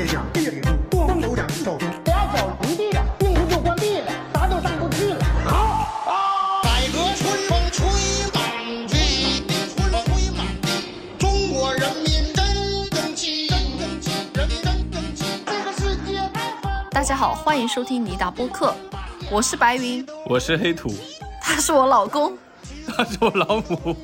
天下，地理路，光头讲手。俩脚离地了，病毒就关闭了，啥都上不去了。好，改革春风吹满地，春风吹满地，中国人民真争气，真争气，人民真争气。这个世界太纷乱。大家好，欢迎收听尼达播客，我是白云，我是黑土，他是我老公。他是我老母。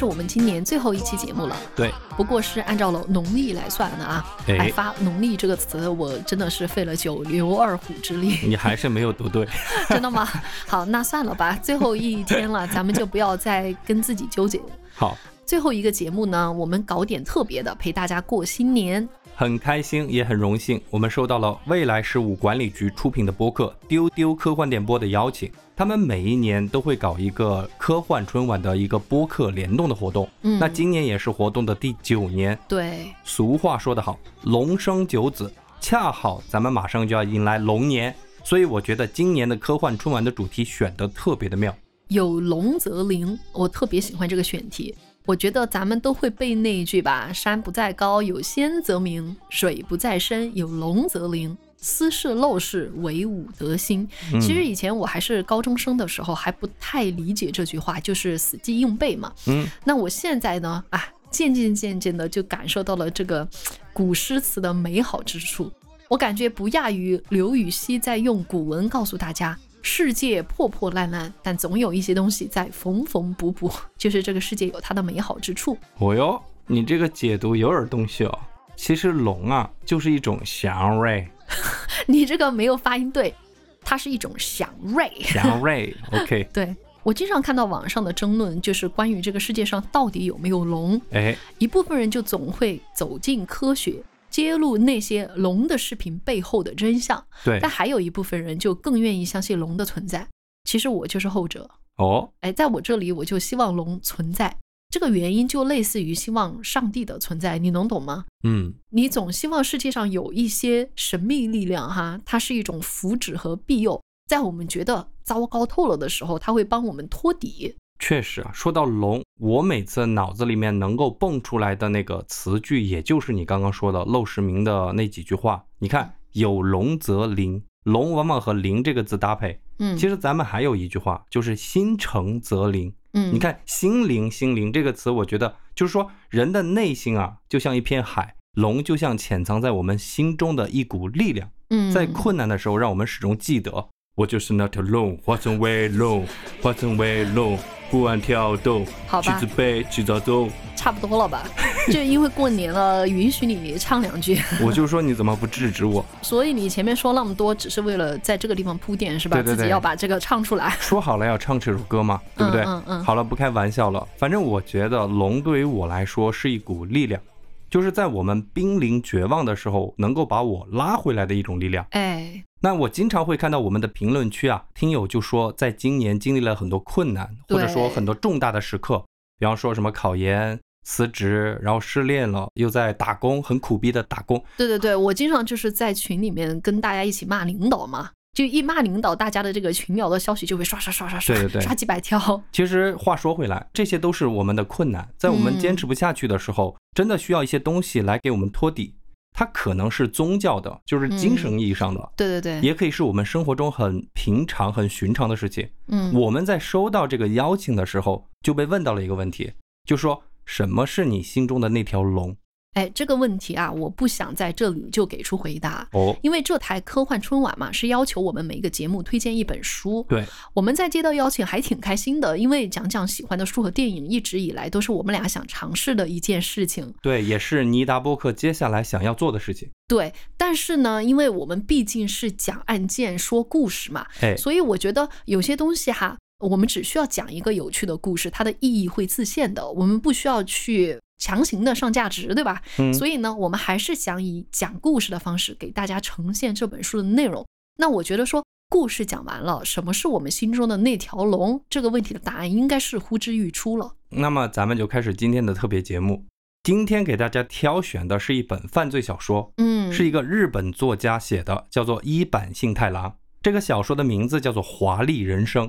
是我们今年最后一期节目了，对，不过是按照了农历来算的啊。哎来发“农历”这个词，我真的是费了九牛二虎之力。你还是没有读对。真的吗？好，那算了吧，最后一天了，咱们就不要再跟自己纠结了。好，最后一个节目呢，我们搞点特别的，陪大家过新年。很开心，也很荣幸，我们收到了未来事务管理局出品的播客《丢丢科幻电波》的邀请。他们每一年都会搞一个科幻春晚的一个播客联动的活动。嗯那今年也是活动的第九年。对，俗话说得好，龙生九子，恰好咱们马上就要迎来龙年，所以我觉得今年的科幻春晚的主题选得特别的妙。有龙则灵，我特别喜欢这个选题。我觉得咱们都会背那一句吧：“山不在高，有仙则名；水不在深，有龙则灵。斯是陋室，惟吾德馨。”嗯其实以前我还是高中生的时候，还不太理解这句话，就是死记硬背嘛。嗯，那我现在呢，啊，渐渐渐渐的就感受到了这个古诗词的美好之处。我感觉不亚于刘禹锡在用古文告诉大家，世界破破烂烂，但总有一些东西在缝缝补补，就是这个世界有它的美好之处。哦哟，你这个解读有点东西哦。其实龙啊，就是一种祥瑞，你这个没有发音对，它是一种祥瑞。祥瑞。OK，对我经常看到网上的争论，就是关于这个世界上到底有没有龙。哎，一部分人就总会走进科学，揭露那些龙的视频背后的真相，对但，还有一部分人就更愿意相信龙的存在。其实我就是后者，哦，哎，在我这里我就希望龙存在。这个原因就类似于希望上帝的存在，你能懂吗？嗯，你总希望世界上有一些神秘力量，哈，它是一种福祉和庇佑，在我们觉得糟糕透了的时候，它会帮我们托底。确实啊。说到龙，我每次脑子里面能够蹦出来的那个词句，也就是你刚刚说的陋室铭的那几句话。你看，有龙则灵，龙往往和灵这个字搭配。嗯，其实咱们还有一句话，就是心诚则灵。嗯，你看“心灵”“心灵”这个词，我觉得就是说人的内心啊，就像一片海，龙就像潜藏在我们心中的一股力量，嗯，在困难的时候，让我们始终记得，我就是那条龙，化成为龙，化成为龙，不玩跳动，好吧去自卑，去早走。差不多了吧？就因为过年了，允许你唱两句，我就说你怎么不制止我？所以你前面说那么多，只是为了在这个地方铺垫，是吧？对对对自己要把这个唱出来。说好了要唱这首歌嘛，对不对？嗯嗯好了，不开玩笑了。反正我觉得龙对于我来说是一股力量，就是在我们濒临绝望的时候，能够把我拉回来的一种力量。哎，那我经常会看到我们的评论区啊，听友就说，在今年经历了很多困难，或者说很多重大的时刻，比方说什么考研、辞职，然后失恋了，又在打工，很苦逼的打工。对对对，我经常就是在群里面跟大家一起骂领导嘛，就一骂领导，大家的这个群聊的消息就会刷刷刷刷刷，对对对刷几百条。其实话说回来，这些都是我们的困难，在我们坚持不下去的时候，真的需要一些东西来给我们托底。它可能是宗教的，就是精神意义上的，对对对，也可以是我们生活中很平常、很寻常的事情。嗯，我们在收到这个邀请的时候，就被问到了一个问题，就说什么是你心中的那条龙？哎，这个问题啊，我不想在这里就给出回答。哦，因为这台科幻春晚嘛，是要求我们每一个节目推荐一本书。对，我们在接到邀请还挺开心的，因为讲讲喜欢的书和电影，一直以来都是我们俩想尝试的一件事情。对，也是尼达波克接下来想要做的事情。对，但是呢，因为我们毕竟是讲案件、说故事嘛，哎，所以我觉得有些东西哈，我们只需要讲一个有趣的故事，它的意义会自现的，我们不需要去强行的上价值，对吧？嗯所以呢，我们还是想以讲故事的方式给大家呈现这本书的内容。那我觉得说。故事讲完了，什么是我们心中的那条龙？这个问题的答案应该是呼之欲出了。那么咱们就开始今天的特别节目。今天给大家挑选的是一本犯罪小说，嗯，是一个日本作家写的，叫做伊坂幸太郎。这个小说的名字叫做《华丽人生》。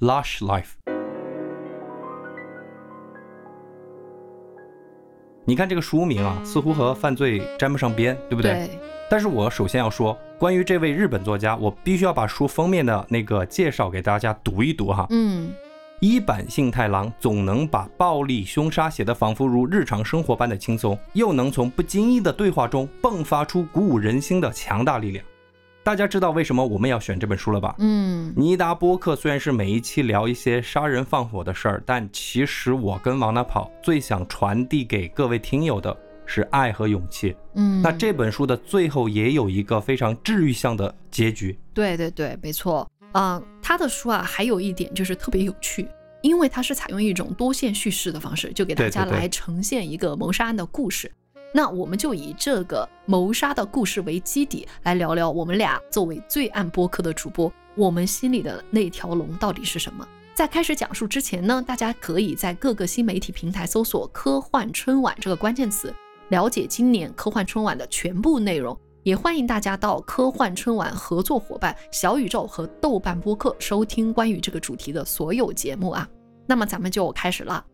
Lush Life。你看这个书名啊，似乎和犯罪沾不上边，对不对？对，但是我首先要说，关于这位日本作家，我必须要把书封面的那个介绍给大家读一读哈。嗯，一坂幸太郎总能把暴力凶杀写得仿佛如日常生活般的轻松，又能从不经意的对话中迸发出鼓舞人心的强大力量。大家知道为什么我们要选这本书了吧？嗯，尼达播客虽然是每一期聊一些杀人放火的事儿，但其实我跟王大跑最想传递给各位听友的是爱和勇气。嗯，那这本书的最后也有一个非常治愈向的结局。对对对，没错。啊、他的书啊，还有一点就是特别有趣，因为它是采用一种多线叙事的方式，就给大家来呈现一个谋杀案的故事。那我们就以这个谋杀的故事为基底，来聊聊我们俩作为罪案播客的主播，我们心里的那条龙到底是什么。在开始讲述之前呢，大家可以在各个新媒体平台搜索“科幻春晚”这个关键词，了解今年科幻春晚的全部内容。也欢迎大家到科幻春晚合作伙伴小宇宙和豆瓣播客收听关于这个主题的所有节目啊。那么咱们就开始了。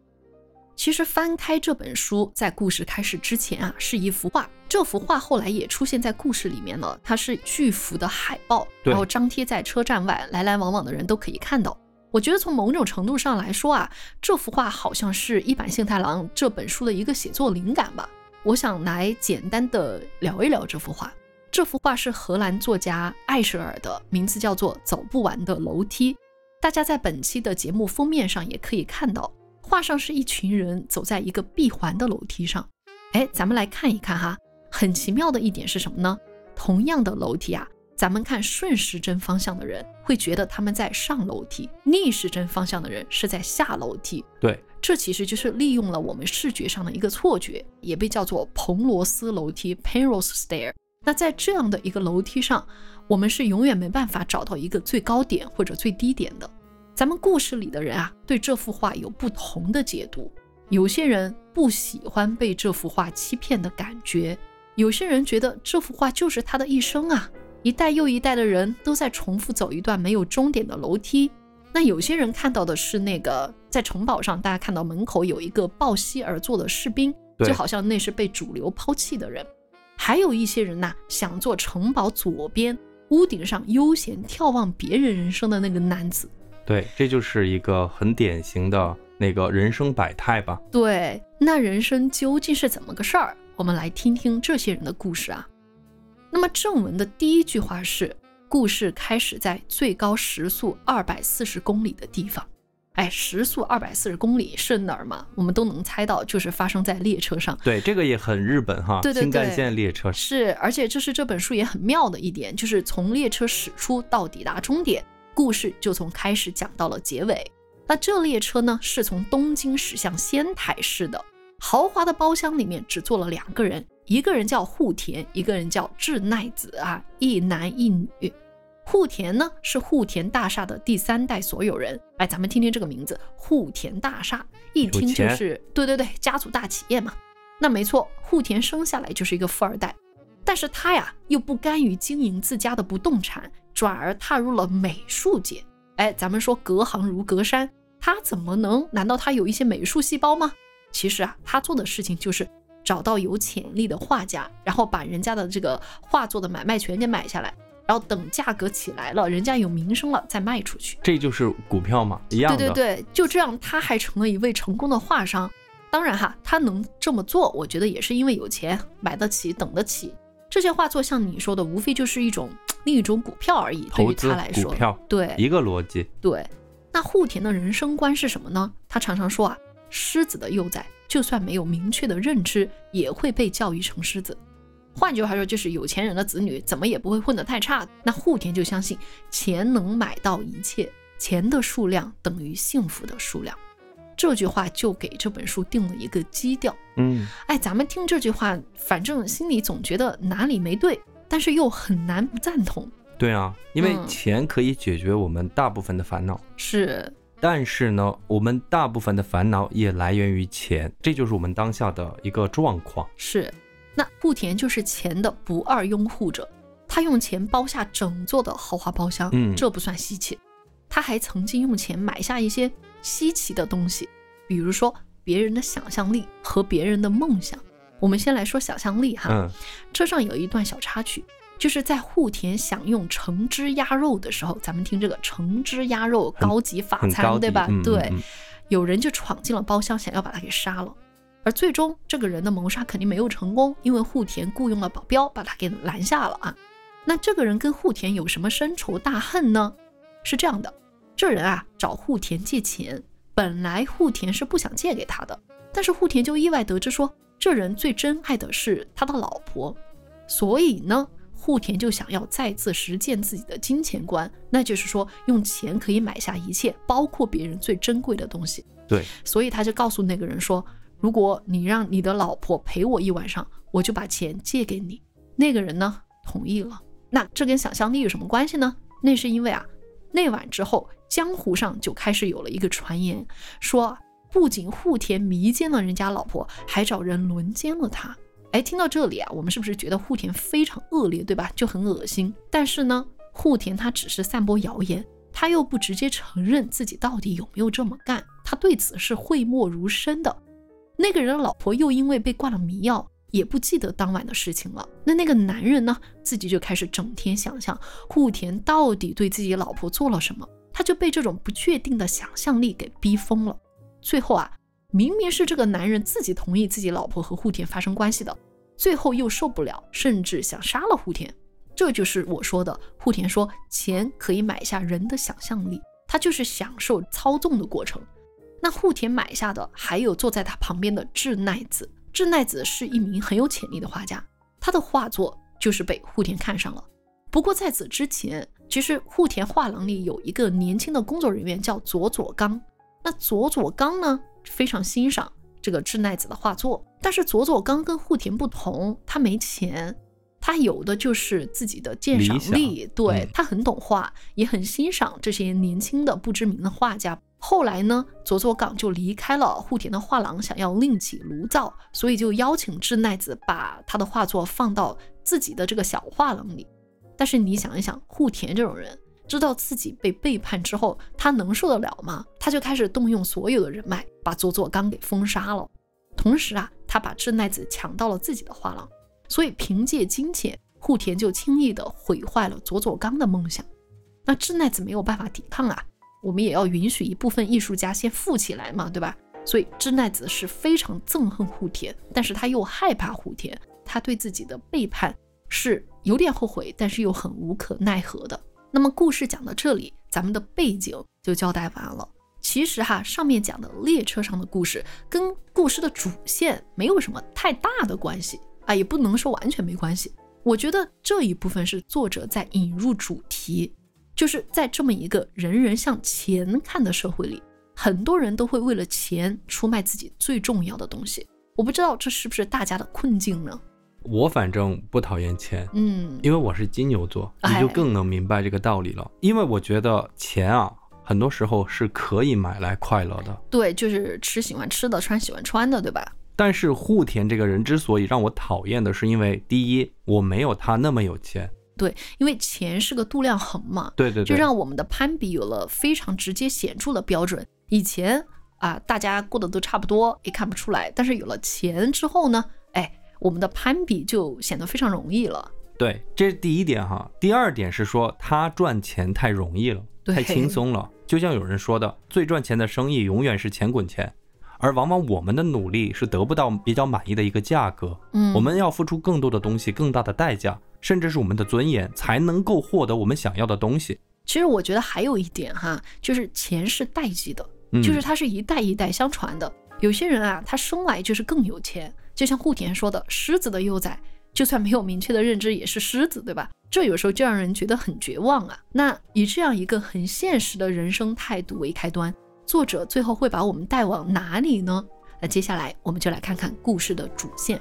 其实翻开这本书，在故事开始之前啊，是一幅画。这幅画后来也出现在故事里面了，它是巨幅的海报，然后张贴在车站外，来来往往的人都可以看到。我觉得从某种程度上来说啊，这幅画好像是一坂幸太郎这本书的一个写作灵感吧。我想来简单的聊一聊这幅画。这幅画是荷兰作家艾舍尔的，名字叫做《走不完的楼梯》。大家在本期的节目封面上也可以看到，画上是一群人走在一个闭环的楼梯上。哎，咱们来看一看哈，很奇妙的一点是什么呢？同样的楼梯啊，咱们看顺时针方向的人会觉得他们在上楼梯，逆时针方向的人是在下楼梯。对，这其实就是利用了我们视觉上的一个错觉，也被叫做彭罗斯楼梯 （Penrose Stair）。那在这样的一个楼梯上，我们是永远没办法找到一个最高点或者最低点的。咱们故事里的人啊，对这幅画有不同的解读。有些人不喜欢被这幅画欺骗的感觉，有些人觉得这幅画就是他的一生啊，一代又一代的人都在重复走一段没有终点的楼梯。那有些人看到的是那个在城堡上，大家看到门口有一个抱膝而坐的士兵，就好像那是被主流抛弃的人。还有一些人呐、想做城堡左边屋顶上悠闲眺望别人人生的那个男子。对，这就是一个很典型的那个人生百态吧。对，那人生究竟是怎么个事儿？我们来听听这些人的故事啊。那么正文的第一句话是：故事开始在最高时速二百四十公里的地方。哎，时速二百四十公里是哪儿嘛？我们都能猜到，就是发生在列车上。对，这个也很日本哈，对对新干对线列车。是，而且这是这本书也很妙的一点，就是从列车驶出到抵达终点，故事就从开始讲到了结尾。那这列车呢，是从东京驶向仙台市的，豪华的包厢里面只坐了两个人，一个人叫户田，一个人叫智奈子啊，一男一女。户田呢是户田大厦的第三代所有人，哎，咱们听听这个名字，户田大厦，一听就是对对对，家族大企业嘛。那没错，户田生下来就是一个富二代，但是他呀又不甘于经营自家的不动产，转而踏入了美术界。哎，咱们说隔行如隔山，他怎么能？难道他有一些美术细胞吗？其实啊，他做的事情就是找到有潜力的画家，然后把人家的这个画作的买卖权给买下来，然后等价格起来了，人家有名声了再卖出去。这就是股票嘛，一样的。对对对，就这样，他还成了一位成功的画商。当然哈，他能这么做，我觉得也是因为有钱，买得起，等得起。这些画作像你说的，无非就是一种另一种股票而已。对于他来说，股票对一个逻辑。对。那户田的人生观是什么呢？他常常说啊，狮子的幼崽就算没有明确的认知，也会被教育成狮子。换句话说，就是有钱人的子女怎么也不会混得太差。那户田就相信钱能买到一切，钱的数量等于幸福的数量。这句话就给这本书定了一个基调。嗯，哎，咱们听这句话，反正心里总觉得哪里没对，但是又很难不赞同。对啊，因为嗯钱可以解决我们大部分的烦恼，是，但是呢，我们大部分的烦恼也来源于钱，这就是我们当下的一个状况。是，那户田就是钱的不二拥护者，他用钱包下整座的豪华包厢，嗯这不算稀奇。他还曾经用钱买下一些稀奇的东西，比如说别人的想象力和别人的梦想。我们先来说想象力哈，嗯车上有一段小插曲，就是在户田享用橙汁鸭肉的时候，咱们听这个橙汁鸭肉高级法餐，对吧？对，嗯有人就闯进了包厢，想要把他给杀了。而最终，这个人的谋杀肯定没有成功，因为户田雇佣了保镖把他给拦下了啊。那这个人跟户田有什么深仇大恨呢？是这样的，这人啊找户田借钱，本来户田是不想借给他的，但是户田就意外得知说，这人最珍爱的是他的老婆，所以呢，户田就想要再次实践自己的金钱观，那就是说用钱可以买下一切，包括别人最珍贵的东西。对，所以他就告诉那个人说，如果你让你的老婆陪我一晚上，我就把钱借给你。那个人呢同意了。那这跟想象力有什么关系呢？那是因为啊，那晚之后，江湖上就开始有了一个传言，说不仅户田迷奸了人家老婆，还找人轮奸了他。哎，听到这里啊，我们是不是觉得户田非常恶劣，对吧？就很恶心。但是呢，户田他只是散播谣言，他又不直接承认自己到底有没有这么干，他对此是讳莫如深的。那个人的老婆又因为被灌了迷药，也不记得当晚的事情了。那那个男人呢，自己就开始整天想象户田到底对自己老婆做了什么，他就被这种不确定的想象力给逼疯了。最后啊，明明是这个男人自己同意自己老婆和户田发生关系的，最后又受不了，甚至想杀了户田。这就是我说的，户田说钱可以买下人的想象力，他就是享受操纵的过程。那户田买下的还有坐在他旁边的智奈子，智奈子是一名很有潜力的画家，他的画作就是被户田看上了。不过在此之前，其实户田画廊里有一个年轻的工作人员叫佐佐刚，那佐佐刚呢非常欣赏这个志奈子的画作，但是佐佐刚跟户田不同，他没钱。他有的就是自己的鉴赏力，对、嗯他很懂画，也很欣赏这些年轻的不知名的画家。后来呢，佐佐港就离开了户田的画廊，想要另起炉灶，所以就邀请智奈子把他的画作放到自己的这个小画廊里。但是你想一想，户田这种人，知道自己被背叛之后，他能受得了吗？他就开始动用所有的人脉，把佐佐刚给封杀了。同时啊，他把智奈子抢到了自己的画廊，所以凭借金钱，户田就轻易的毁坏了佐佐刚的梦想。那智奈子没有办法抵抗啊，我们也要允许一部分艺术家先富起来嘛，对吧？所以智奈子是非常憎恨户田，但是他又害怕户田，他对自己的背叛是有点后悔，但是又很无可奈何的。那么故事讲到这里，咱们的背景就交代完了。其实哈，上面讲的列车上的故事跟故事的主线没有什么太大的关系啊，也不能说完全没关系。我觉得这一部分是作者在引入主题，就是在这么一个人人向钱看的社会里，很多人都会为了钱出卖自己最重要的东西。我不知道这是不是大家的困境呢？我反正不讨厌钱，嗯，因为我是金牛座，你哎就更能明白这个道理了。因为我觉得钱啊，很多时候是可以买来快乐的。对，就是吃喜欢吃的，穿喜欢穿的，对吧？但是户田这个人之所以让我讨厌的是，因为第一，我没有他那么有钱。对，因为钱是个度量衡嘛，对对对，就让我们的攀比有了非常直接显著的标准。以前啊，大家过得都差不多，也看不出来。但是有了钱之后呢，哎，我们的攀比就显得非常容易了。对，这是第一点哈。第二点是说他赚钱太容易了，太轻松了。就像有人说的，最赚钱的生意永远是钱滚钱，而往往我们的努力是得不到比较满意的一个价格。嗯，我们要付出更多的东西，更大的代价，甚至是我们的尊严，才能够获得我们想要的东西。其实我觉得还有一点哈，就是钱是代际的，嗯，就是它是一代一代相传的。有些人啊，他生来就是更有钱，就像户田说的，狮子的幼崽，就算没有明确的认知，也是狮子，对吧？这有时候就让人觉得很绝望啊。那以这样一个很现实的人生态度为开端，作者最后会把我们带往哪里呢？那接下来我们就来看看故事的主线。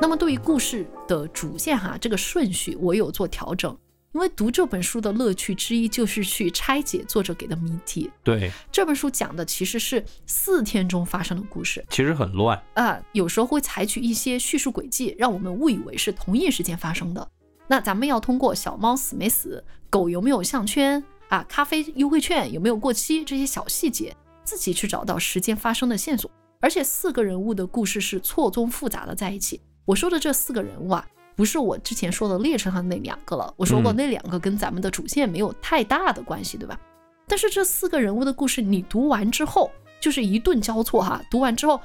那么对于故事的主线哈，这个顺序我有做调整。因为读这本书的乐趣之一就是去拆解作者给的谜题。对，这本书讲的其实是四天中发生的故事其实很乱。啊、有时候会采取一些叙述轨迹，让我们误以为是同一时间发生的。那咱们要通过小猫死没死、狗有没有项圈啊、咖啡优惠券有没有过期这些小细节，自己去找到时间发生的线索。而且四个人物的故事是错综复杂的在一起。我说的这四个人物啊，不是我之前说的列车上那两个了。我说过嗯那两个跟咱们的主线没有太大的关系，对吧？但是这四个人物的故事，你读完之后就是一顿交错哈，读完之后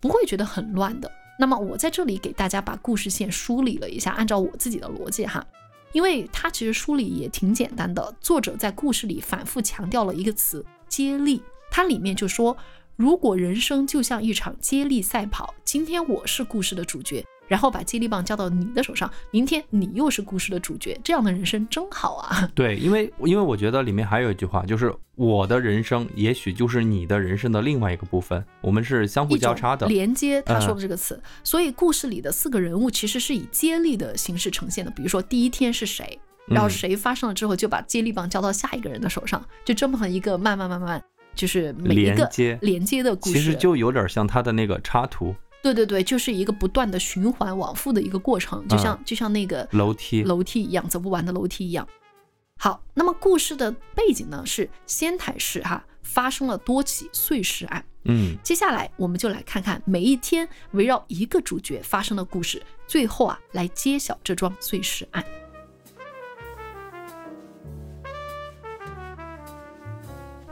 不会觉得很乱的。那么我在这里给大家把故事线梳理了一下，按照我自己的逻辑哈，因为它其实梳理也挺简单的。作者在故事里反复强调了一个词——接力。它里面就说，如果人生就像一场接力赛跑，今天我是故事的主角，然后把接力棒交到你的手上，明天你又是故事的主角，这样的人生真好啊！对，因为因为我觉得里面还有一句话，就是我的人生也许就是你的人生的另外一个部分，我们是相互交叉的。连接，他说嗯的这个词。所以故事里的四个人物其实是以接力的形式呈现的。比如说第一天是谁，然后嗯谁发生了之后就把接力棒交到下一个人的手上，就这么一个慢慢慢慢，就是每一个连接连接的故事。其实就有点像他的那个插图对对对，就是一个不断的循环往复的一个过程，就像、就像那个楼梯。楼梯一样，走不完的楼梯一样。好，那么故事的背景呢是仙台市哈发生了多起碎尸案。嗯，接下来我们就来看看每一天围绕一个主角发生的故事，最后啊来揭晓这桩碎尸案。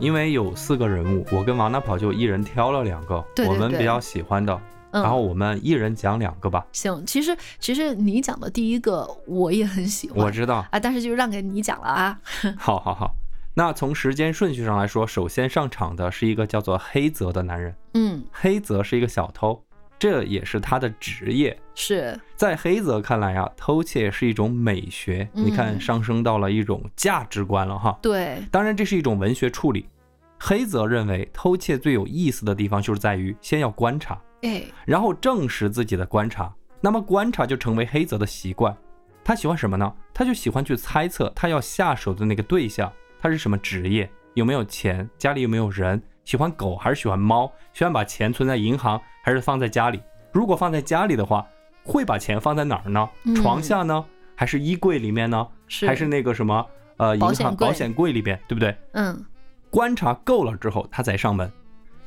因为有四个人物，我跟王大跑就一人挑了两个我们比较喜欢的，嗯，然后我们一人讲两个吧。行，其实其实你讲的第一个我也很喜欢，我知道，啊，但是就让给你讲了啊。好好好。那从时间顺序上来说，首先上场的是一个叫做黑泽的男人。嗯，黑泽是一个小偷，这也是他的职业。是，在黑泽看来啊，偷窃是一种美学，嗯你看上升到了一种价值观了哈。对，当然，这是一种文学处理。黑泽认为，偷窃最有意思的地方就是在于先要观察，哎，然后证实自己的观察。那么观察就成为黑泽的习惯。他喜欢什么呢？他就喜欢去猜测他要下手的那个对象，他是什么职业，有没有钱，家里有没有人，喜欢狗还是喜欢猫，喜欢把钱存在银行还是放在家里。如果放在家里的话，会把钱放在哪儿呢？嗯床下呢？还是衣柜里面呢？是还是那个什么呃银行保险柜里边，对不对？嗯，观察够了之后，他再上门，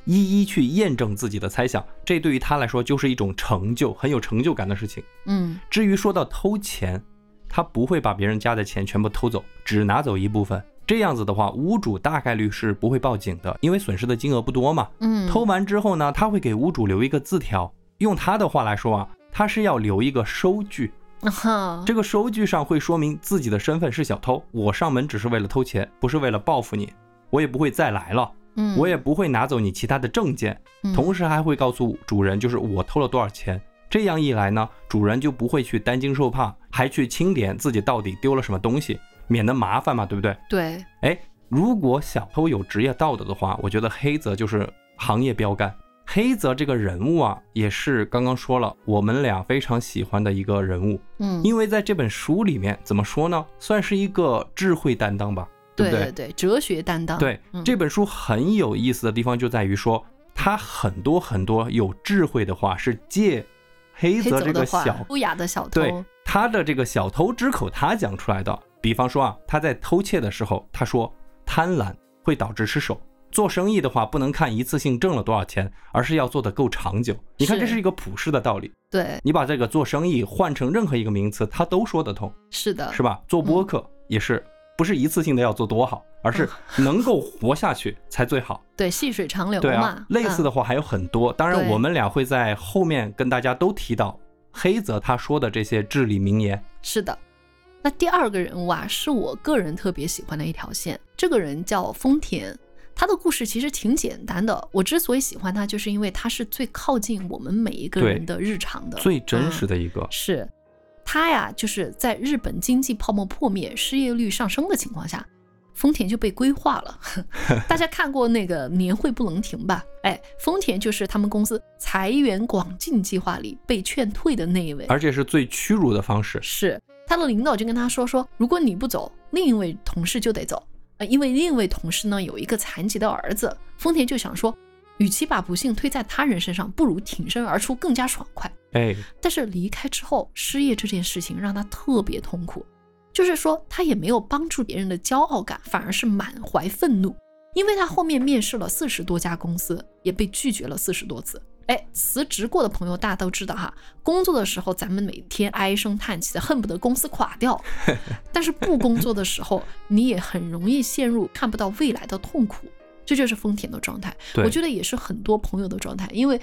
一一去验证自己的猜想。这对于他来说就是一种成就，很有成就感的事情。嗯，至于说到偷钱，他不会把别人家的钱全部偷走，只拿走一部分。这样子的话，屋主大概率是不会报警的，因为损失的金额不多嘛。嗯，偷完之后呢，他会给屋主留一个字条。用他的话来说啊，他是要留一个收据。哈，这个收据上会说明自己的身份是小偷，我上门只是为了偷钱，不是为了报复你，我也不会再来了，嗯，我也不会拿走你其他的证件，嗯同时还会告诉主人，就是我偷了多少钱。这样一来呢，主人就不会去担惊受怕，还去清点自己到底丢了什么东西，免得麻烦嘛，对不对？对，哎，如果小偷有职业道德的话，我觉得黑泽就是行业标杆。黑泽这个人物啊，也是刚刚说了，我们俩非常喜欢的一个人物。嗯，因为在这本书里面，怎么说呢，算是一个智慧担当吧，不对？对对对，哲学担当，对嗯这本书很有意思的地方就在于说，他很多很多有智慧的话是借黑黑泽这个小，优雅的小偷，对他的这个小偷之口他讲出来的。比方说啊，他在偷窃的时候，他说贪婪会导致失手。做生意的话，不能看一次性挣了多少钱，而是要做得够长久。你看，这是一个普世的道理。对，你把这个做生意换成任何一个名词，它都说得通。是的，是吧？做播客也是，不是一次性的要做多好，而是 能够活下去才最好。对，细水长流对啊嘛，，类似嗯的话还有很多。当然，我们俩会在后面跟大家都提到黑泽他说的这些至理名言。是的。那第二个人物啊，是我个人特别喜欢的一条线。这个人叫丰田，他的故事其实挺简单的。我之所以喜欢他，就是因为他是最靠近我们每一个人的日常的，最真实嗯的一个，是他呀，就是在日本经济泡沫破灭、失业率上升的情况下，丰田就被规划了。大家看过那个年会不能停吧？哎，丰田就是他们公司裁员广进计划里被劝退的那一位。而且是最屈辱的方式。是他的领导就跟他说说，如果你不走，另一位同事就得走。呃，因为另一位同事呢有一个残疾的儿子，丰田就想说，与其把不幸推在他人身上，不如挺身而出更加爽快。哎，但是离开之后，失业这件事情让他特别痛苦，就是说他也没有帮助别人的骄傲感，反而是满怀愤怒，因为他后面面试了四十多家公司，也被拒绝了四十多次。哎，辞职过的朋友大家都知道哈，工作的时候咱们每天唉声叹气的，恨不得公司垮掉；但是不工作的时候，你也很容易陷入看不到未来的痛苦，这就是丰田的状态。我觉得也是很多朋友的状态，因为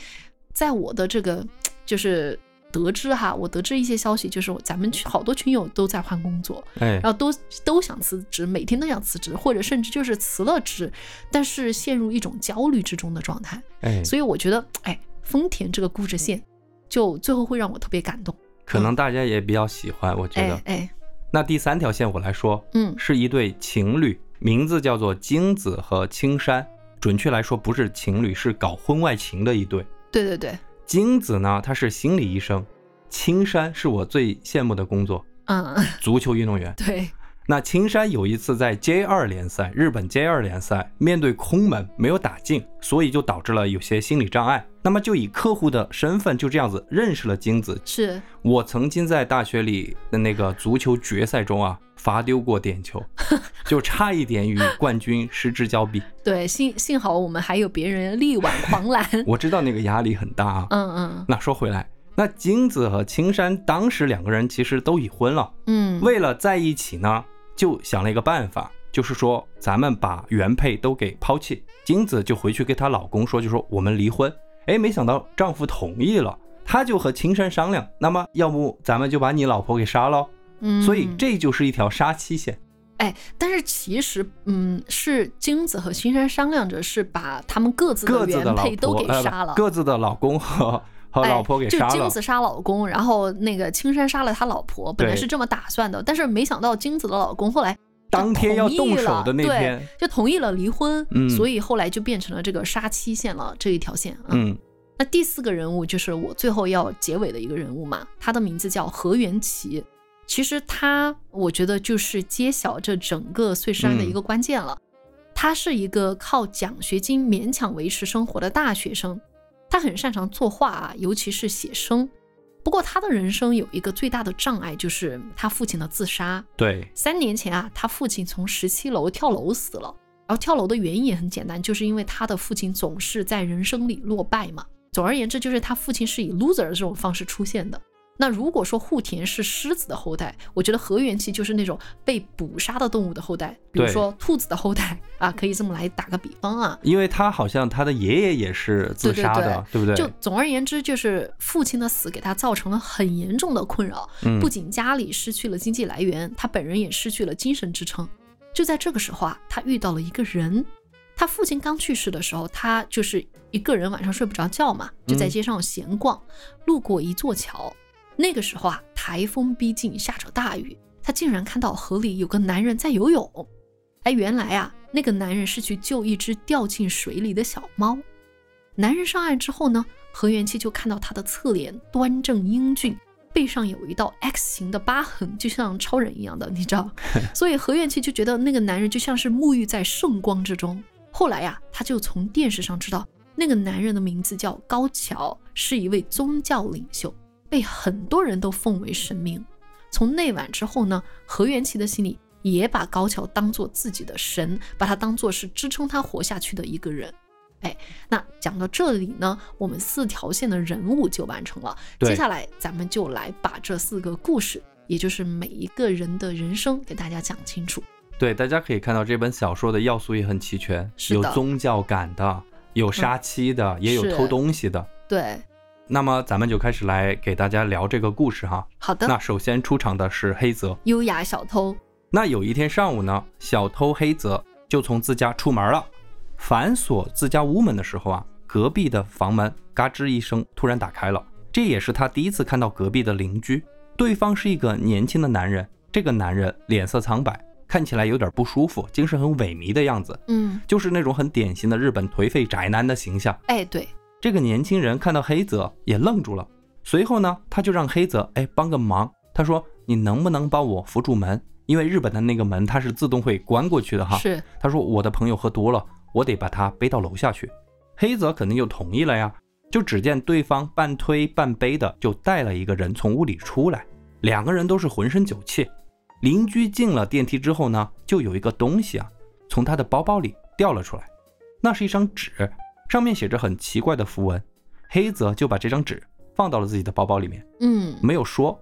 在我的这个就是得知哈，我得知一些消息，就是咱们群好多群友都在换工作，哎然，后都都想辞职，每天都想辞职，或者甚至就是辞了职，但是陷入一种焦虑之中的状态。哎，所以我觉得，哎，丰田这个故事线，就最后会让我特别感动。可能大家也比较喜欢，我觉得。哎哎，那第三条线我来说，嗯是一对情侣，名字叫做金子和青山。准确来说，不是情侣，是搞婚外情的一对。对对对，金子呢，他是心理医生；青山是我最羡慕的工作，嗯，足球运动员。对，那青山有一次在 J 二联赛，日本 J 二联赛面对空门没有打进，所以就导致了有些心理障碍。那么就以客户的身份就这样子认识了金子。是，我曾经在大学里的那个足球决赛中啊，罚丢过点球，就差一点与冠军失之交臂。对，幸幸好我们还有别人力挽狂澜。我知道那个压力很大啊。嗯嗯那说回来，那金子和青山当时两个人其实都已婚了，嗯，为了在一起呢，就想了一个办法，就是说咱们把原配都给抛弃。金子就回去跟她老公说，就说我们离婚。哎，没想到丈夫同意了，她就和青山商量，那么要不咱们就把你老婆给杀了。嗯，所以这就是一条杀妻线。哎，但是其实，嗯，是金子和青山商量着是把他们各自的原配都给杀了。各自的老公和和哎老婆给杀了。就金子杀老公，然后那个青山杀了他老婆，本来是这么打算的，但是没想到金子的老公后来当天要动手的那了天对，就同意了离婚，嗯所以后来就变成了这个杀妻线了这一条线啊。嗯，那第四个人物就是我最后要结尾的一个人物嘛，他的名字叫何元奇。其实他，我觉得就是揭晓这整个碎尸案的一个关键了。他是一个靠奖学金勉强维持生活的大学生，他很擅长作画啊，尤其是写生。不过他的人生有一个最大的障碍，就是他父亲的自杀。对，三年前啊，他父亲从十七楼跳楼死了。然后跳楼的原因也很简单，就是因为他的父亲总是在人生里落败嘛。总而言之，就是他父亲是以 loser 的这种方式出现的。那如果说户田是狮子的后代，我觉得河原期就是那种被捕杀的动物的后代，比如说兔子的后代啊，可以这么来打个比方啊。因为他好像他的爷爷也是自杀的，对不对？就总而言之，就是父亲的死给他造成了很严重的困扰，嗯不仅家里失去了经济来源，他本人也失去了精神支撑。就在这个时候啊，他遇到了一个人。他父亲刚去世的时候，他就是一个人晚上睡不着觉嘛，就在街上闲逛，路过一座桥。那个时候啊，台风逼近，下着大雨，他竟然看到河里有个男人在游泳。哎，原来啊，那个男人是去救一只掉进水里的小猫。男人上岸之后呢，何元气就看到他的侧脸端正英俊，背上有一道 X 型的疤痕，就像超人一样的，你知道？所以何元气就觉得那个男人就像是沐浴在圣光之中。后来呀、他就从电视上知道那个男人的名字叫高桥，是一位宗教领袖，被很多人都奉为神明。从那晚之后呢，何元奇的心里也把高桥当做自己的神，把他当做是支撑他活下去的一个人。哎，那讲到这里呢，我们四条线的人物就完成了。接下来咱们就来把这四个故事，也就是每一个人的人生，给大家讲清楚。对，大家可以看到这本小说的要素也很齐全，有宗教感的，有杀妻的，也有偷东西的。对，那么咱们就开始来给大家聊这个故事哈。好的。那首先出场的是黑泽。优雅小偷，那有一天上午呢，小偷黑泽就从自家出门了，反锁自家屋门的时候啊，隔壁的房门嘎吱一声突然打开了。这也是他第一次看到隔壁的邻居，对方是一个年轻的男人。这个男人脸色苍白，看起来有点不舒服，精神很萎靡的样子，嗯，就是那种很典型的日本颓废宅男的形象。哎，对，这个年轻人看到黑泽也愣住了，随后呢，他就让黑泽哎帮个忙，他说你能不能帮我扶住门？因为日本的那个门它是自动会关过去的哈。是，他说我的朋友喝多了，我得把他背到楼下去。黑泽肯定就同意了呀。就只见对方半推半背的就带了一个人从屋里出来，两个人都是浑身酒气。邻居进了电梯之后呢，就有一个东西啊从他的包包里掉了出来，那是一张纸，上面写着很奇怪的符文。黑泽就把这张纸放到了自己的包包里面，嗯，没有说。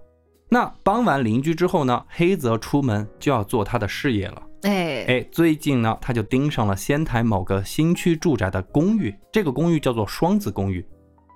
那帮完邻居之后呢，黑泽出门就要做他的事业了。哎哎，最近呢，他就盯上了仙台某个新区住宅的公寓，这个公寓叫做双子公寓。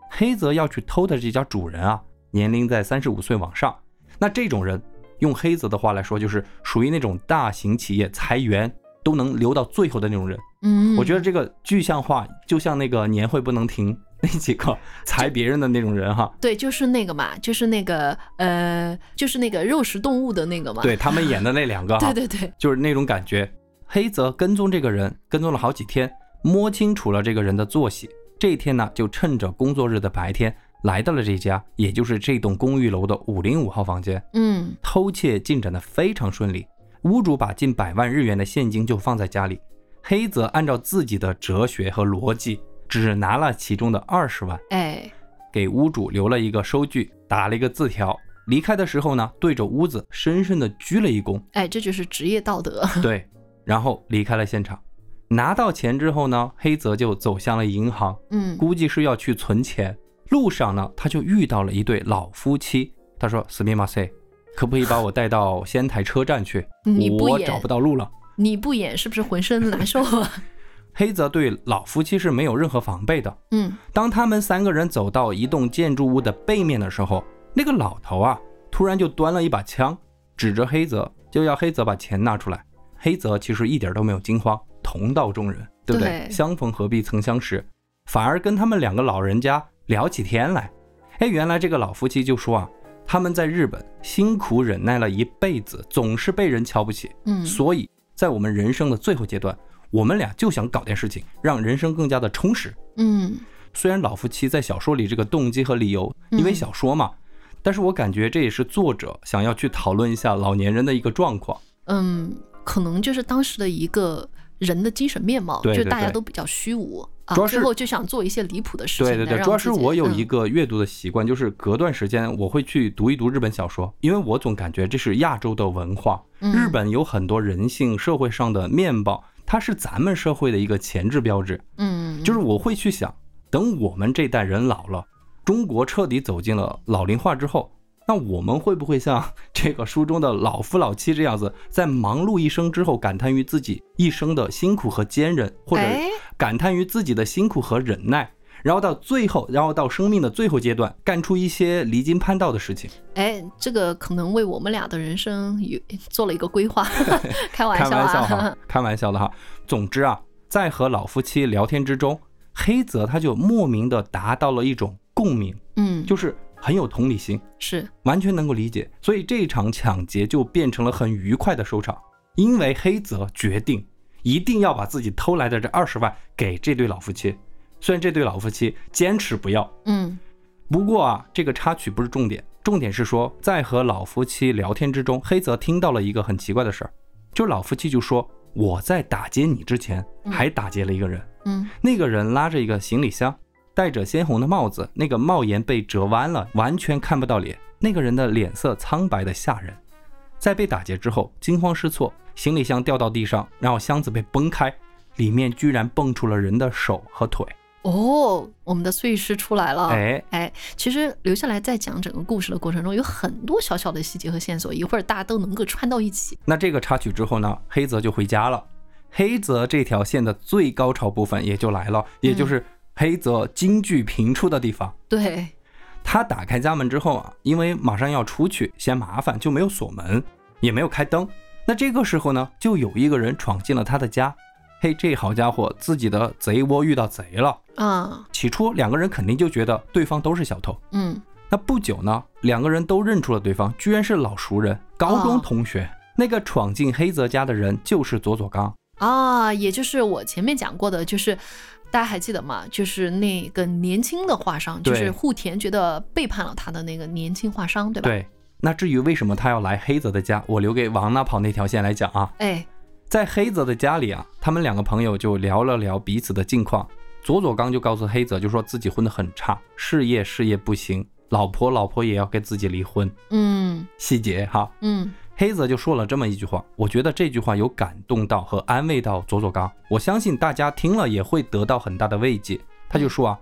黑泽要去偷的这家主人啊，年龄在三十五岁往上。那这种人，用黑泽的话来说，就是属于那种大型企业裁员都能留到最后的那种人。嗯，我觉得这个具象化，就像那个年会不能停那几个裁别人的那种人哈。对，就是那个嘛，就是那个呃，就是那个肉食动物的那个嘛。对他们演的那两个哈，对对对，就是那种感觉。黑泽跟踪这个人，跟踪了好几天，摸清楚了这个人的作息。这一天呢，就趁着工作日的白天，来到了这家，也就是这栋公寓楼的五零五号房间。嗯，偷窃进展的非常顺利，屋主把近百万日元的现金就放在家里。黑泽按照自己的哲学和逻辑，只拿了其中的二十万，哎，给屋主留了一个收据，打了一个字条。离开的时候呢，对着屋子深深的鞠了一躬。哎，这就是职业道德。对，然后离开了现场。拿到钱之后呢，黑泽就走向了银行，嗯，估计是要去存钱。路上呢，他就遇到了一对老夫妻。他说：“斯密马塞，可不可以把我带到仙台车站去？你不演我找不到路了。你不演是不是浑身难受啊？”黑泽对老夫妻是没有任何防备的。嗯，当他们三个人走到一栋建筑物的背面的时候，那个老头啊，突然就端了一把枪，指着黑泽，就要黑泽把钱拿出来。黑泽其实一点都没有惊慌，同道中人，对不对？对相逢何必曾相识，反而跟他们两个老人家聊起天来。哎，原来这个老夫妻就说啊，他们在日本辛苦忍耐了一辈子，总是被人瞧不起，嗯所以在我们人生的最后阶段，我们俩就想搞点事情，让人生更加的充实。嗯，虽然老夫妻在小说里这个动机和理由，因为嗯小说嘛，但是我感觉这也是作者想要去讨论一下老年人的一个状况。嗯，可能就是当时的一个人的精神面貌，就对对对大家都比较虚无啊主要，是最后就想做一些离谱的事情。对对对，主要是我有一嗯个阅读的习惯，就是隔段时间我会去读一读日本小说，因为我总感觉这是亚洲的文化，嗯日本有很多人性、社会上的面貌，它是咱们社会的一个前置标志。嗯，就是我会去想，等我们这代人老了，中国彻底走进了老龄化之后，那我们会不会像 这个书中的老夫老妻这样子，在忙碌一生之后，感叹于自己一生的辛苦和坚韧，或者哎感叹于自己的辛苦和忍耐，然后到最后，然后到生命的最后阶段，干出一些离经叛道的事情。哎，这个可能为我们俩的人生有做了一个规划，开玩开笑玩笑哈啊，，开玩笑的哈。总之啊，在和老夫妻聊天之中，黑泽他就莫名的达到了一种共鸣。嗯，就是很有同理心，是。完全能够理解，所以这场抢劫就变成了很愉快的收场。因为黑泽决定一定要把自己偷来的这二十万给这对老夫妻，虽然这对老夫妻坚持不要，嗯。不过啊，这个插曲不是重点，重点是说在和老夫妻聊天之中，黑泽听到了一个很奇怪的事儿，就老夫妻就说我在打劫你之前还打劫了一个人，嗯。那个人拉着一个行李箱，戴着鲜红的帽子，那个帽檐被折弯了，完全看不到脸。那个人的脸色苍白的吓人。在被打劫之后，惊慌失措，行李箱掉到地上，然后箱子被崩开，里面居然蹦出了人的手和腿。哦，我们的碎尸出来了。哎，哎，其实留下来在讲整个故事的过程中，有很多小小的细节和线索，一会儿大家都能够串到一起。那这个插曲之后呢，黑泽就回家了。黑泽这条线的最高潮部分也就来了，也就是黑泽京剧频出的地方。对，他打开家门之后啊，因为马上要出去，嫌麻烦，就没有锁门，也没有开灯。那这个时候呢，就有一个人闯进了他的家。嘿，这好家伙，自己的贼窝遇到贼了。啊，起初两个人肯定就觉得对方都是小偷。嗯，那不久呢，两个人都认出了对方，居然是老熟人，高中同学。那个闯进黑泽家的人就是佐佐刚。啊，也就是我前面讲过的，就是大家还记得吗？就是那个年轻的画商，就是户田觉得背叛了他的那个年轻画商，对吧？对，那至于为什么他要来黑泽的家，我留给往哪跑那条线来讲啊。哎，在黑泽的家里啊，他们两个朋友就聊了聊彼此的近况。佐佐刚就告诉黑泽，就说自己混得很差，事业事业不行，老婆老婆也要跟自己离婚。嗯细节哈，嗯黑泽就说了这么一句话，我觉得这句话有感动到和安慰到佐佐刚，我相信大家听了也会得到很大的慰藉。他就说啊，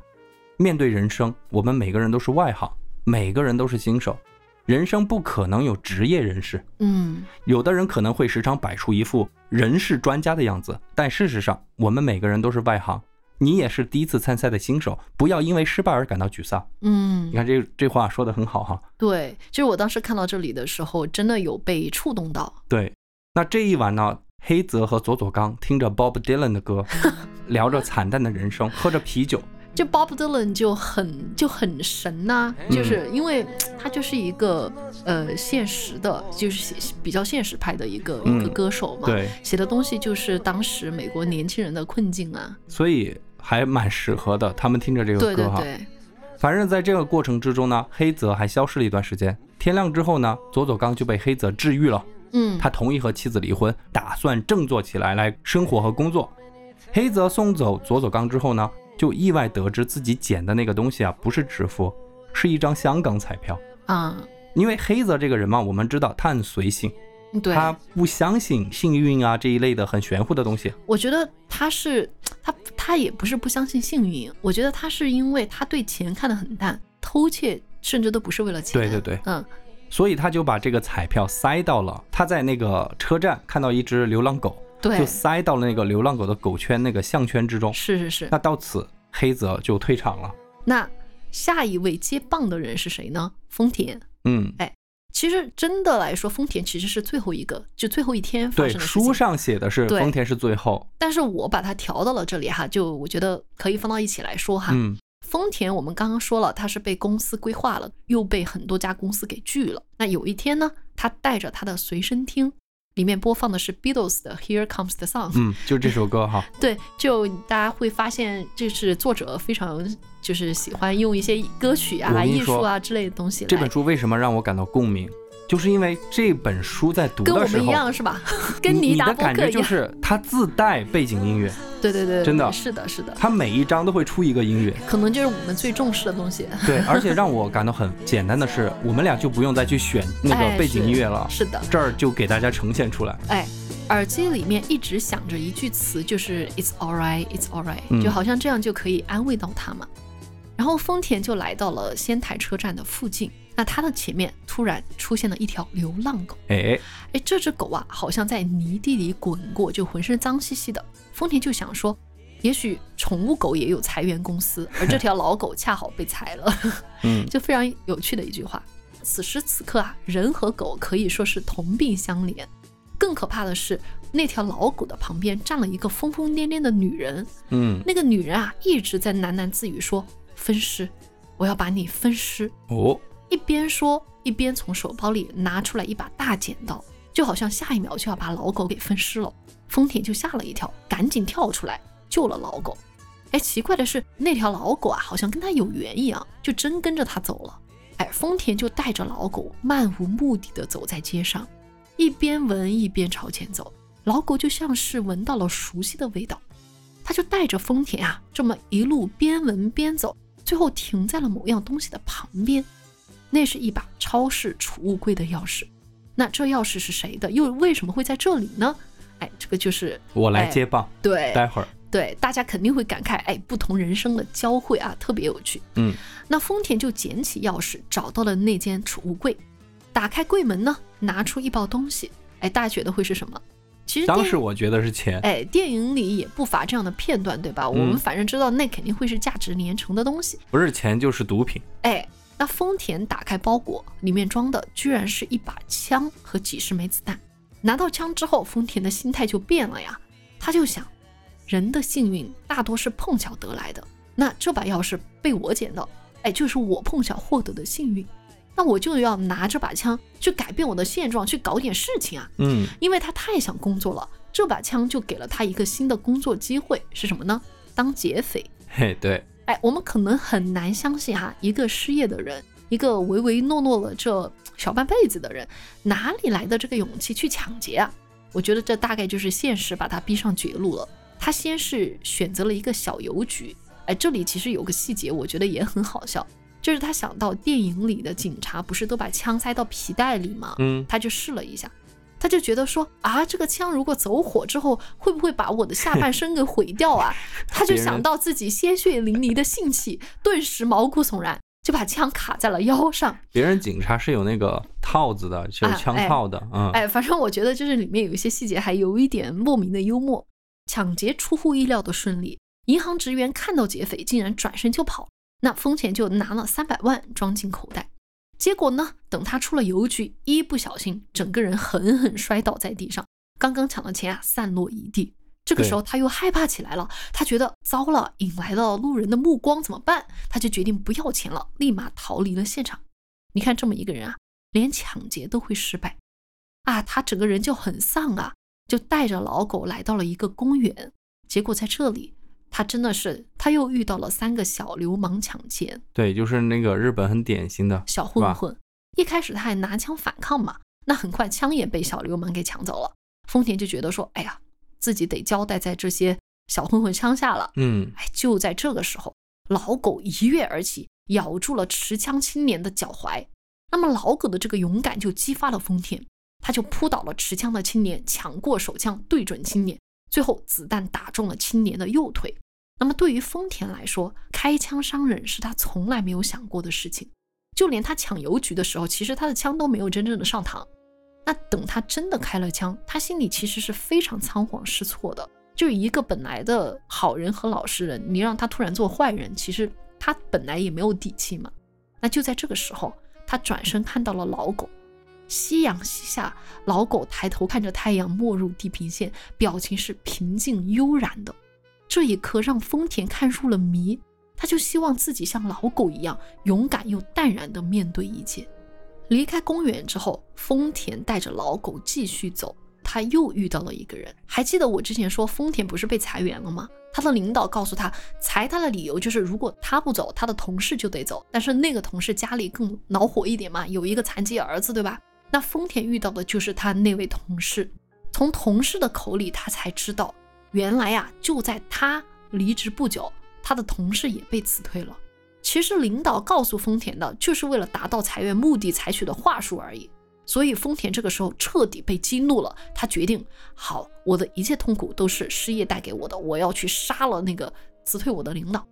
面对人生，我们每个人都是外行，每个人都是新手，人生不可能有职业人士。嗯有的人可能会时常摆出一副人事专家的样子，但事实上，我们每个人都是外行。你也是第一次参赛的新手，不要因为失败而感到沮丧。嗯你，看这这话说的很好哈。对，就是我当时看到这里的时候，真的有被触动到。对，那这一晚呢，黑泽和佐佐刚听着 Bob Dylan 的歌，聊着惨淡的人生，喝着啤酒。就 Bob Dylan 就很就很神呐、嗯就是因为他就是一个呃现实的，就是比较现实派的一个、嗯一个歌手嘛，对，写的东西就是当时美国年轻人的困境啊，所以还蛮适合的。他们听着这个歌哈。对对对，反正在这个过程之中呢，黑泽还消失了一段时间。天亮之后呢，佐佐刚就被黑泽治愈了。嗯，他同意和妻子离婚，打算振作起来来生活和工作。黑泽送走佐佐刚之后呢，就意外得知自己捡的那个东西啊，不是纸符，是一张香港彩票。啊，因为黑泽这个人嘛，我们知道他很随性，对，他不相信幸运啊这一类的很玄乎的东西。我觉得他是他他也不是不相信幸运，我觉得他是因为他对钱看得很淡，偷窃甚至都不是为了钱。对对对嗯所以他就把这个彩票塞到了他在那个车站看到一只流浪狗，对就，塞到了那个流浪狗的狗圈那个项圈之中。是是是。那到此黑泽就退场了。那下一位接棒的人是谁呢？丰田。嗯，哎其实真的来说，丰田其实是最后一个，就最后一天发对，生的事情。书上写的是丰田是最后。但是我把它调到了这里哈，就我觉得可以放到一起来说哈。嗯，丰田我们刚刚说了，他是被公司规划了，又被很多家公司给拒了。那有一天呢，他带着他的随身听，里面播放的是 Beatles 的《Here Comes the Sun》。嗯，就这首歌哈。对，就大家会发现，这是作者非常就是喜欢用一些歌曲啊、艺术啊之类的东西。这本书为什么让我感到共鸣？就是因为这本书在读的时候，跟我们一样是吧？跟你达的感觉就波克一样。是它自带背景音乐，对对对，真的是的，是的，他每一章都会出一个音乐。可能就是我们最重视的东西。对，而且让我感到很简单的是，我们俩就不用再去选那哎个背景音乐了，是的，这儿就给大家呈现出来。哎，耳机里面一直响着一句词，就是 "It's alright, it's alright"，、嗯就好像这样就可以安慰到他嘛。然后丰田就来到了仙台车站的附近，那他的前面突然出现了一条流浪狗。哎，哎，这只狗啊，好像在泥地里滚过，就浑身脏兮兮的。丰田就想说，也许宠物狗也有裁员公司，而这条老狗恰好被裁了。嗯，就非常有趣的一句话。此时此刻啊，人和狗可以说是同病相怜。更可怕的是，那条老狗的旁边站了一个疯疯癫癫的女人。嗯，那个女人啊，一直在喃喃自语说：“分尸，我要把你分尸。哦，”一边说，一边从手包里拿出来一把大剪刀，就好像下一秒就要把老狗给分尸了。丰田就吓了一跳，赶紧跳出来救了老狗。哎，奇怪的是，那条老狗啊，好像跟他有缘一样，就真跟着他走了。哎，丰田就带着老狗漫无目的的走在街上，一边闻一边朝前走。老狗就像是闻到了熟悉的味道，他就带着丰田啊，这么一路边闻边走，最后停在了某样东西的旁边。那是一把超市储物柜的钥匙。那这钥匙是谁的？又为什么会在这里呢？哎，这个就是我来哎接棒，对待会儿。对，大家肯定会感慨，哎，不同人生的交汇啊，特别有趣。嗯，那丰田就捡起钥匙，找到了那间储物柜，打开柜门呢，拿出一包东西。哎，大家觉得会是什么？其实当时我觉得是钱。哎，电影里也不乏这样的片段，对吧？我们反正知道那肯定会是价值连城的东西。不是钱就是毒品。哎，那丰田打开包裹，里面装的居然是一把枪和几十枚子弹。拿到枪之后，丰田的心态就变了呀，他就想，人的幸运大多是碰巧得来的，那这把钥匙被我捡到，哎，就是我碰巧获得的幸运，那我就要拿这把枪去改变我的现状，去搞点事情啊。嗯，因为他太想工作了，这把枪就给了他一个新的工作机会，是什么呢？当劫匪。嘿，对，哎，我们可能很难相信哈，一个失业的人，一个唯唯诺诺了这小半辈子的人，哪里来的这个勇气去抢劫啊？我觉得这大概就是现实把他逼上绝路了。他先是选择了一个小邮局，哎，这里其实有个细节，我觉得也很好笑，就是他想到电影里的警察不是都把枪塞到皮带里吗？嗯，他就试了一下，他就觉得说啊，这个枪如果走火之后，会不会把我的下半身给毁掉啊？他就想到自己鲜血淋漓的性器，顿时毛骨悚然，就把枪卡在了腰上。别人警察是有那个套子的，就是枪套的，嗯，哎，反正我觉得就是里面有一些细节还有一点莫名的幽默。抢劫出乎意料的顺利，银行职员看到劫匪竟然转身就跑，那丰田就拿了三百万装进口袋。结果呢，等他出了邮局，一不小心整个人狠狠摔倒在地上，刚刚抢的钱啊散落一地。这个时候他又害怕起来了，他觉得糟了，引来了路人的目光，怎么办？他就决定不要钱了，立马逃离了现场。你看这么一个人啊，连抢劫都会失败，啊，他整个人就很丧啊，就带着老狗来到了一个公园。结果在这里，他真的是他又遇到了三个小流氓抢劫，对，就是那个日本很典型的小混混。一开始他还拿枪反抗嘛，那很快枪也被小流氓给抢走了。丰田就觉得说，哎呀，自己得交代在这些小混混枪下了。嗯，哎，就在这个时候，老狗一跃而起，咬住了持枪青年的脚踝。那么老狗的这个勇敢就激发了丰田，他就扑倒了持枪的青年，抢过手枪对准青年，最后子弹打中了青年的右腿。那么对于丰田来说，开枪伤人是他从来没有想过的事情。就连他抢邮局的时候，其实他的枪都没有真正的上膛。那等他真的开了枪，他心里其实是非常仓皇失措的。就一个本来的好人和老实人，你让他突然做坏人，其实他本来也没有底气嘛。那就在这个时候，他转身看到了老狗。夕阳西下，老狗抬头看着太阳没入地平线，表情是平静悠然的。这一刻让丰田看入了迷，他就希望自己像老狗一样勇敢又淡然地面对一切。离开公园之后，丰田带着老狗继续走，他又遇到了一个人。还记得我之前说丰田不是被裁员了吗？他的领导告诉他，裁他的理由就是如果他不走，他的同事就得走。但是那个同事家里更恼火一点嘛，有一个残疾儿子，对吧？那丰田遇到的就是他那位同事。从同事的口里，他才知道，原来呀、就在他离职不久，他的同事也被辞退了。其实领导告诉丰田的，就是为了达到裁员目的采取的话术而已。所以丰田这个时候彻底被激怒了，他决定，好，我的一切痛苦都是失业带给我的，我要去杀了那个辞退我的领导。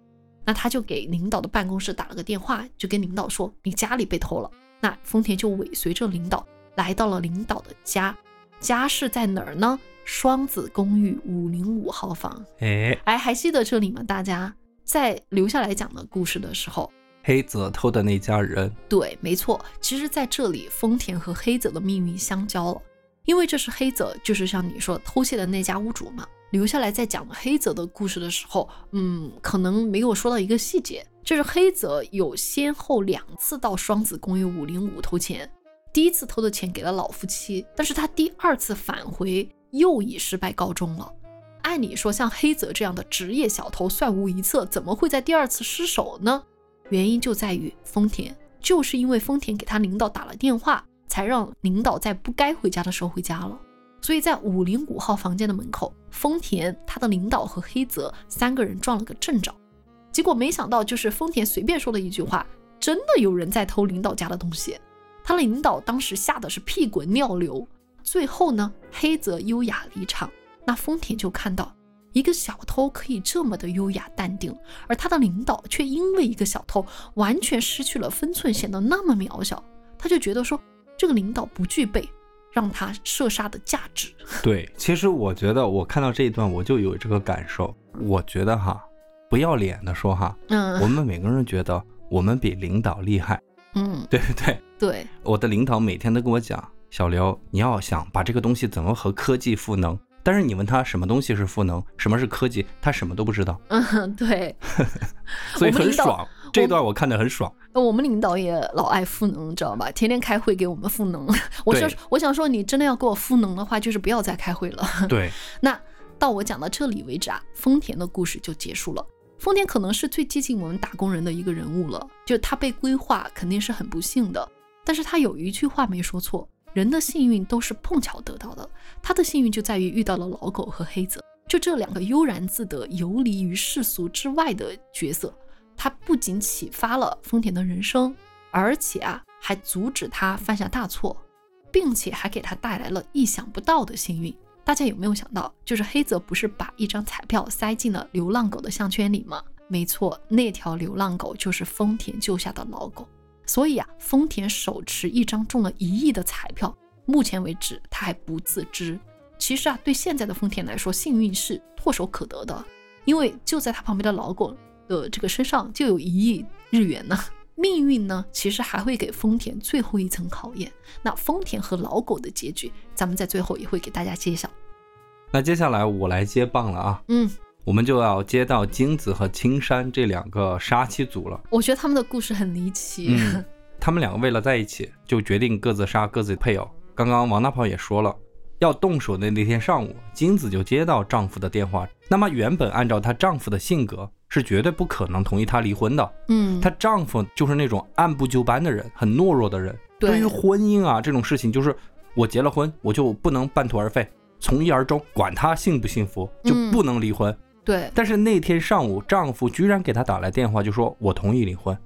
那他就给领导的办公室打了个电话，就跟领导说，你家里被偷了。那丰田就尾随着领导来到了领导的家，家是在哪儿呢？双子公寓五零五号房。哎，哎，还记得这里吗？大家在留下来讲的故事的时候，黑泽偷的那家人，对，没错。其实，在这里，丰田和黑泽的命运相交了，因为这是黑泽，就是像你说偷窃的那家屋主嘛。留下来在讲黑泽的故事的时候，嗯，可能没有说到一个细节，就是黑泽有先后两次到双子公寓五零五偷钱，第一次偷的钱给了老夫妻，但是他第二次返回又以失败告终了。按理说，像黑泽这样的职业小偷算无一策，怎么会在第二次失手呢？原因就在于丰田，就是因为丰田给他领导打了电话，才让领导在不该回家的时候回家了。所以在五零五号房间的门口，丰田、他的领导和黑泽三个人撞了个正着。结果没想到，就是丰田随便说了一句话，真的有人在偷领导家的东西。他领导当时吓得是屁滚尿流。最后呢，黑泽优雅离场，那丰田就看到一个小偷可以这么的优雅淡定，而他的领导却因为一个小偷完全失去了分寸，显得那么渺小。他就觉得说，这个领导不具备让他射杀的价值。对，其实我觉得我看到这一段我就有这个感受，我觉得哈，不要脸的说哈，嗯我嗯们每个人觉得我们比领导厉害，嗯，对不对？对，我的领导每天都跟我讲，小刘，你要想把这个东西怎么和科技赋能，但是你问他什么东西是赋能，什么是科技，他什么都不知道，嗯对。所以很爽。这段我看得很爽。我们领导也老爱赋能，知道吧？天天开会给我们赋能。我想对，我想说，你真的要给我赋能的话，就是不要再开会了。对，那到我讲到这里为止啊，丰田的故事就结束了。丰田可能是最接近我们打工人的一个人物了，就他被规划肯定是很不幸的。但是他有一句话没说错，人的幸运都是碰巧得到的，他的幸运就在于遇到了老狗和黑泽，就这两个悠然自得、游离于世俗之外的角色，他不仅启发了丰田的人生，而且啊还阻止他犯下大错，并且还给他带来了意想不到的幸运。大家有没有想到，就是黑泽不是把一张彩票塞进了流浪狗的项圈里吗？没错，那条流浪狗就是丰田救下的老狗。所以啊，丰田手持一张中了一亿的彩票，目前为止他还不自知。其实啊，对现在的丰田来说，幸运是唾手可得的，因为就在他旁边的老狗的这个身上就有一亿日元呢。命运呢，其实还会给丰田最后一层考验。那丰田和老狗的结局，咱们在最后也会给大家揭晓。那接下来我来接棒了啊，嗯，我们就要接到金子和青山这两个杀妻组了。我觉得他们的故事很离奇。嗯，他们两个为了在一起，就决定各自杀各自配偶。刚刚王大炮也说了，要动手的那天上午，金子就接到丈夫的电话。那么原本按照她丈夫的性格，是绝对不可能同意她离婚的。嗯，她丈夫就是那种按部就班的人，很懦弱的人。对对于婚姻啊这种事情，就是我结了婚，我就不能半途而废，从一而终，管他幸不幸福，就嗯不能离婚。对，但是那天上午，丈夫居然给她打来电话，就说我同意离婚。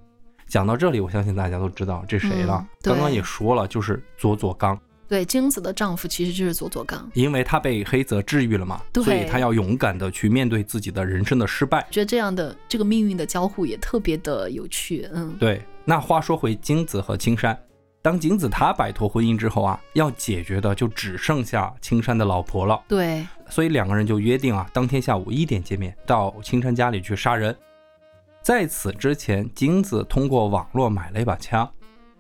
讲到这里，我相信大家都知道这谁了。嗯刚刚也说了，就是佐佐刚，对，金子的丈夫其实就是佐佐刚。因为他被黑泽治愈了嘛，所以他要勇敢的去面对自己的人生的失败。觉得这样的这个命运的交互也特别的有趣。嗯，对，那话说回金子和青山，当金子他摆脱婚姻之后啊，要解决的就只剩下青山的老婆了。对，所以两个人就约定啊，当天下午一点见面，到青山家里去杀人。在此之前，金子通过网络买了一把枪，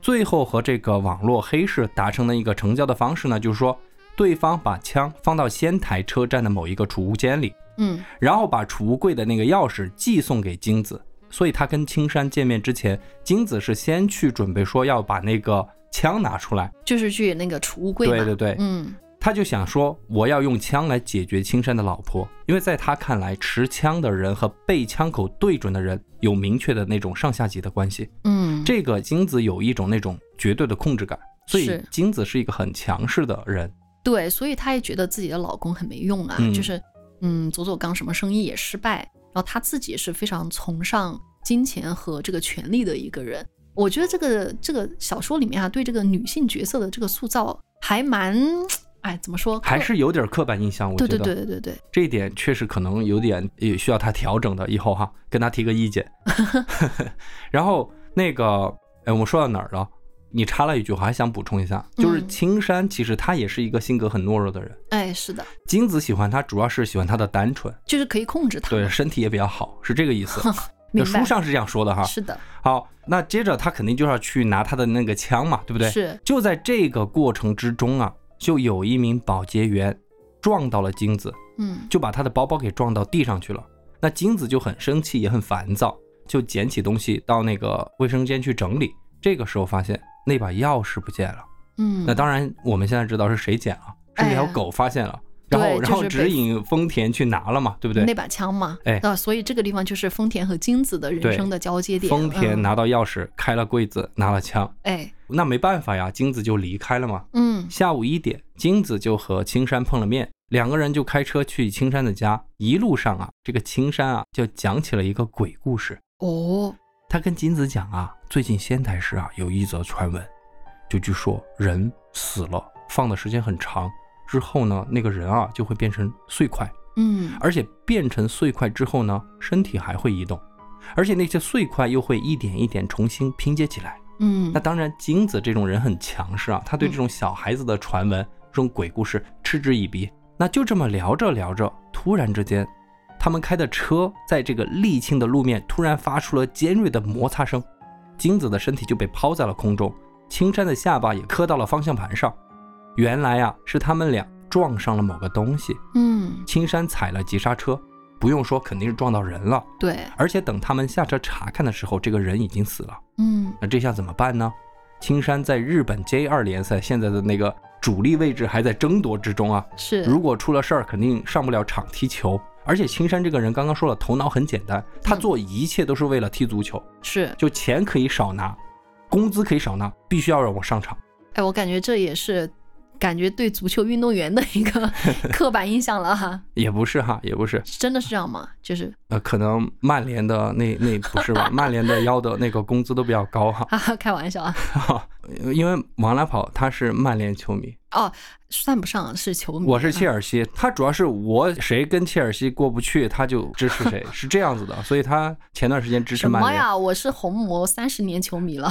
最后和这个网络黑市达成的一个成交的方式呢，就是说对方把枪放到仙台车站的某一个储物间里，嗯，然后把储物柜的那个钥匙寄送给金子。所以他跟青山见面之前，金子是先去准备说要把那个枪拿出来，就是去那个储物柜。对对对，嗯，他就想说，我要用枪来解决青山的老婆，因为在他看来，持枪的人和被枪口对准的人有明确的那种上下级的关系。嗯，这个金子有一种那种绝对的控制感，所以金子是一个很强势的人。对，所以她也觉得自己的老公很没用啊，嗯就是嗯，佐佐刚什么生意也失败，然后他自己也是非常崇尚金钱和这个权力的一个人。我觉得这个这个小说里面啊，对这个女性角色的这个塑造还蛮，哎，怎么说？还是有点刻板印象，我觉得对对对对对，这一点确实可能有点也需要他调整的，以后哈跟他提个意见。然后那个，哎，我们说到哪儿了？你插了一句，我还想补充一下，就是嗯青山其实他也是一个性格很懦弱的人。哎，是的，金子喜欢他，主要是喜欢他的单纯，就是可以控制他。对，身体也比较好，是这个意思。那书上是这样说的哈。是的，好，那接着他肯定就要去拿他的那个枪嘛，对不对？是，就在这个过程之中啊，就有一名保洁员撞到了金子，嗯就把他的包包给撞到地上去了。那金子就很生气，也很烦躁，就捡起东西到那个卫生间去整理。这个时候发现那把钥匙不见了。嗯，那当然，我们现在知道是谁捡了，是那条哎狗发现了，然后对然后指引丰田去拿了嘛，对不对？那把枪嘛，哎啊，所以这个地方就是丰田和金子的人生的交接点。丰田嗯、拿到钥匙，开了柜子，拿了枪。哎，那没办法呀，金子就离开了嘛。嗯下午一点，金子就和青山碰了面，两个人就开车去青山的家。一路上啊，这个青山啊就讲起了一个鬼故事。哦，他跟金子讲啊，最近仙台市啊有一则传闻，就据说人死了放的时间很长之后呢，那个人啊就会变成碎块，嗯而且变成碎块之后呢，身体还会移动，而且那些碎块又会一点一点重新拼接起来。嗯那，当然，金子这种人很强势啊，他对这种小孩子的传闻、这种鬼故事嗤之以鼻。那就这么聊着聊着，突然之间，他们开的车在这个沥青的路面突然发出了尖锐的摩擦声，金子的身体就被抛在了空中，青山的下巴也磕到了方向盘上。原来啊，是他们俩撞上了某个东西，嗯，青山踩了急刹车，不用说，肯定是撞到人了。对，而且等他们下车查看的时候，这个人已经死了。嗯那这下怎么办呢？青山在日本 J 二联赛现在的那个主力位置还在争夺之中啊，是，如果出了事儿，肯定上不了场踢球。而且青山这个人刚刚说了，头脑很简单，他嗯做一切都是为了踢足球，是，就钱可以少拿，工资可以少拿，必须要让我上场。哎，我感觉这也是感觉对足球运动员的一个 刻板印象了哈。也不是哈，也不是，真的是这样吗？就是呃，可能曼联的那那不是吧？曼联的要的那个工资都比较高哈，哈哈，开玩笑啊。因为王来跑他是曼联球迷，哦，算不上是球迷。我是切啊尔西，他主要是我谁跟切尔西过不去，他就支持谁，是这样子的，所以他前段时间支持曼联。什么呀？我是红魔三十年球迷了。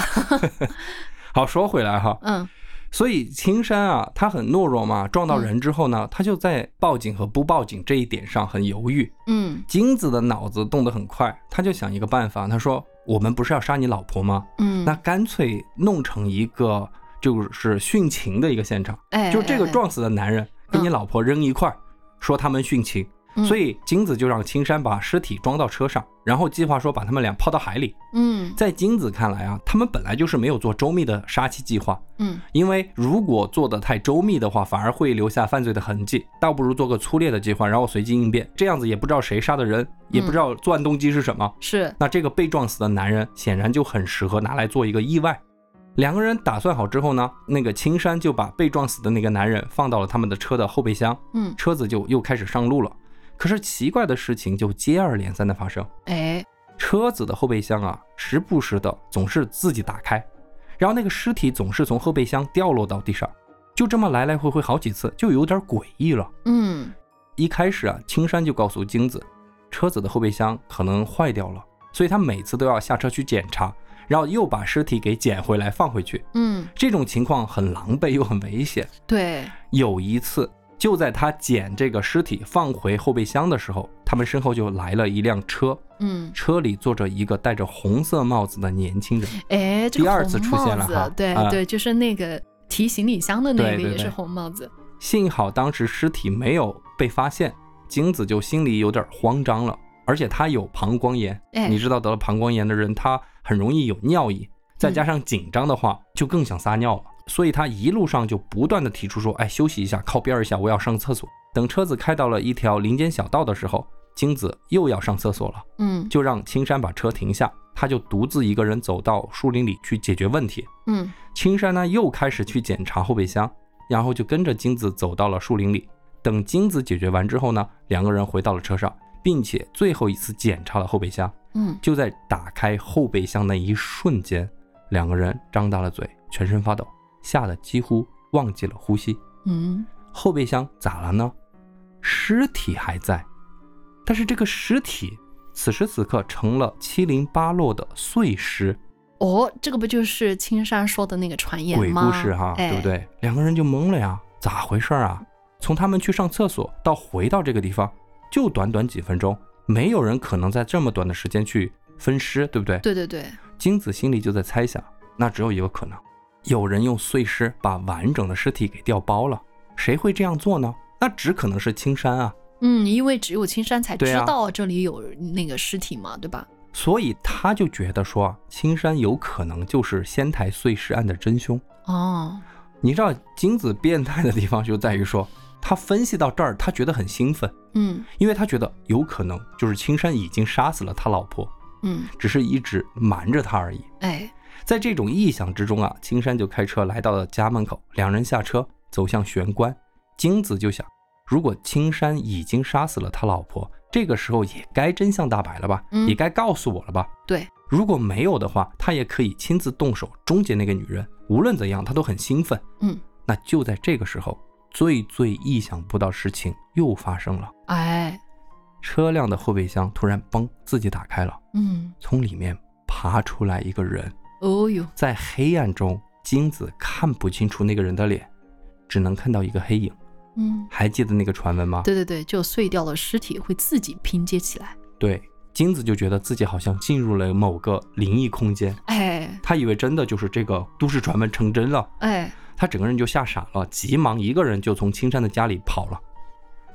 好，说回来哈，嗯所以青山啊，他很懦弱嘛，撞到人之后呢，他就在报警和不报警这一点上很犹豫。嗯金子的脑子动得很快，他就想一个办法，他说：“我们不是要杀你老婆吗？嗯，那干脆弄成一个就是殉情的一个现场，哎，就这个哎，撞死的男人跟你老婆扔一块儿，说他们殉情。嗯。所以金子就让青山把尸体装到车上，然后计划说把他们俩抛到海里。嗯。在金子看来啊，他们本来就是没有做周密的杀妻计划，嗯。因为如果做得太周密的话，反而会留下犯罪的痕迹，倒不如做个粗略的计划，然后随机应变，这样子也不知道谁杀的人，也不知道作案动机是什么。是。那这个被撞死的男人显然就很适合拿来做一个意外。两个人打算好之后呢，那个青山就把被撞死的那个男人放到了他们的车的后备箱，嗯。车子就又开始上路了。可是奇怪的事情就接二连三的发生，哎车子的后备箱啊，时不时的总是自己打开，然后那个尸体总是从后备箱掉落到地上，就这么来来回回好几次，就有点诡异了。嗯一开始啊，青山就告诉金子，车子的后备箱可能坏掉了，所以他每次都要下车去检查，然后又把尸体给捡回来放回去。嗯，这种情况很狼狈又很危险。对，有一次，就在他捡这个尸体放回后备箱的时候，他们身后就来了一辆车，嗯。车里坐着一个戴着红色帽子的年轻人。哎，这个第二次出现了哈对啊。对，就是那个提行李箱的那个也是对。对对红帽子。幸好当时尸体没有被发现，金子就心里有点慌张了，而且他有膀胱炎，哎。你知道得了膀胱炎的人，他很容易有尿意，再加上紧张的话，就更想撒尿了。所以他一路上就不断的提出说：“哎，休息一下，靠边一下，我要上厕所。”等车子开到了一条林间小道的时候，金子又要上厕所了，嗯就让青山把车停下，他就独自一个人走到树林里去解决问题。嗯青山呢又开始去检查后备箱，然后就跟着金子走到了树林里。等金子解决完之后呢，两个人回到了车上，并且最后一次检查了后备箱。嗯，就在打开后备箱那一瞬间，两个人张大了嘴，全身发抖，吓得几乎忘记了呼吸。嗯后备箱咋了呢？尸体还在，但是这个尸体此时此刻成了七零八落的碎尸。哦，这个不就是青山说的那个传言鬼？故事哈，哎对不？对？两个人就懵了呀，咋回事啊？从他们去上厕所到回到这个地方，就短短几分钟，没有人可能在这么短的时间去分尸，对不对？对对对，金子心里就在猜想，那只有一个可能，有人用碎尸把完整的尸体给调包了。谁会这样做呢？那只可能是青山啊。嗯，因为只有青山才知道这里有那个尸体嘛，对吧？所以他就觉得说啊，青山有可能就是仙台碎尸案的真凶。哦，你知道金子变态的地方就在于说，他分析到这儿，他觉得很兴奋，嗯因为他觉得有可能就是青山已经杀死了他老婆，嗯，只是一直瞒着他而已。哎，在这种臆想之中啊，青山就开车来到了家门口，两人下车走向玄关。金子就想，如果青山已经杀死了他老婆，这个时候也该真相大白了吧，嗯也该告诉我了吧。对，如果没有的话，他也可以亲自动手终结那个女人。无论怎样，他都很兴奋。嗯，那就在这个时候，最最意想不到事情又发生了。哎，车辆的后备箱突然嘣自己打开了，嗯，从里面爬出来一个人。哦哟，在黑暗中，金子看不清楚那个人的脸，只能看到一个黑影。嗯，还记得那个传闻吗？对对对，就碎掉的尸体会自己拼接起来。对，金子就觉得自己好像进入了某个灵异空间，哎他以为真的就是这个都市传闻成真了，哎，他整个人就吓傻了，急忙一个人就从青山的家里跑了。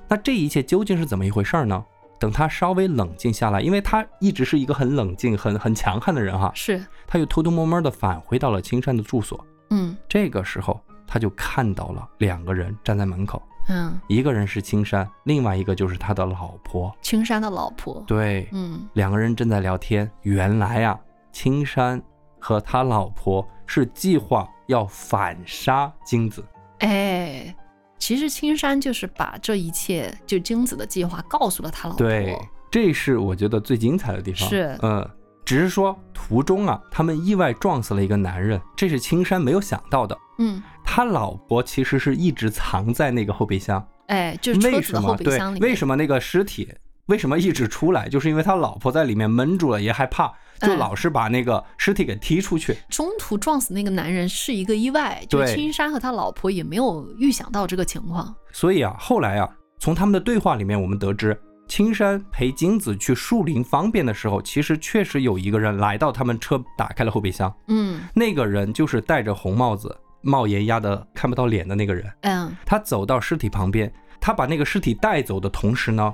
那这一切究竟是怎么一回事呢？等他稍微冷静下来，因为他一直是一个很冷静、很很强悍的人哈，是，他又偷偷摸摸的返回到了青山的住所。嗯这个时候，他就看到了两个人站在门口，嗯，一个人是青山，另外一个就是他的老婆。青山的老婆。对，嗯两个人正在聊天。原来啊，青山和他老婆是计划要反杀金子。哎，其实青山就是把这一切就金子的计划告诉了他老婆。对，这是我觉得最精彩的地方。是嗯，只是说途中啊，他们意外撞死了一个男人，这是青山没有想到的。嗯，他老婆其实是一直藏在那个后备箱，哎，就是车为子的后什么？对备箱里，面。为什么那个尸体为什么一直出来？就是因为他老婆在里面闷住了，也害怕，就哎老是把那个尸体给踢出去。中途撞死那个男人是一个意外，就对青山和他老婆也没有预想到这个情况。所以啊，后来啊，从他们的对话里面，我们得知，青山陪金子去树林方便的时候，其实确实有一个人来到他们车，打开了后备箱。嗯那个人就是戴着红帽子、帽檐压的看不到脸的那个人。嗯，他走到尸体旁边，他把那个尸体带走的同时呢，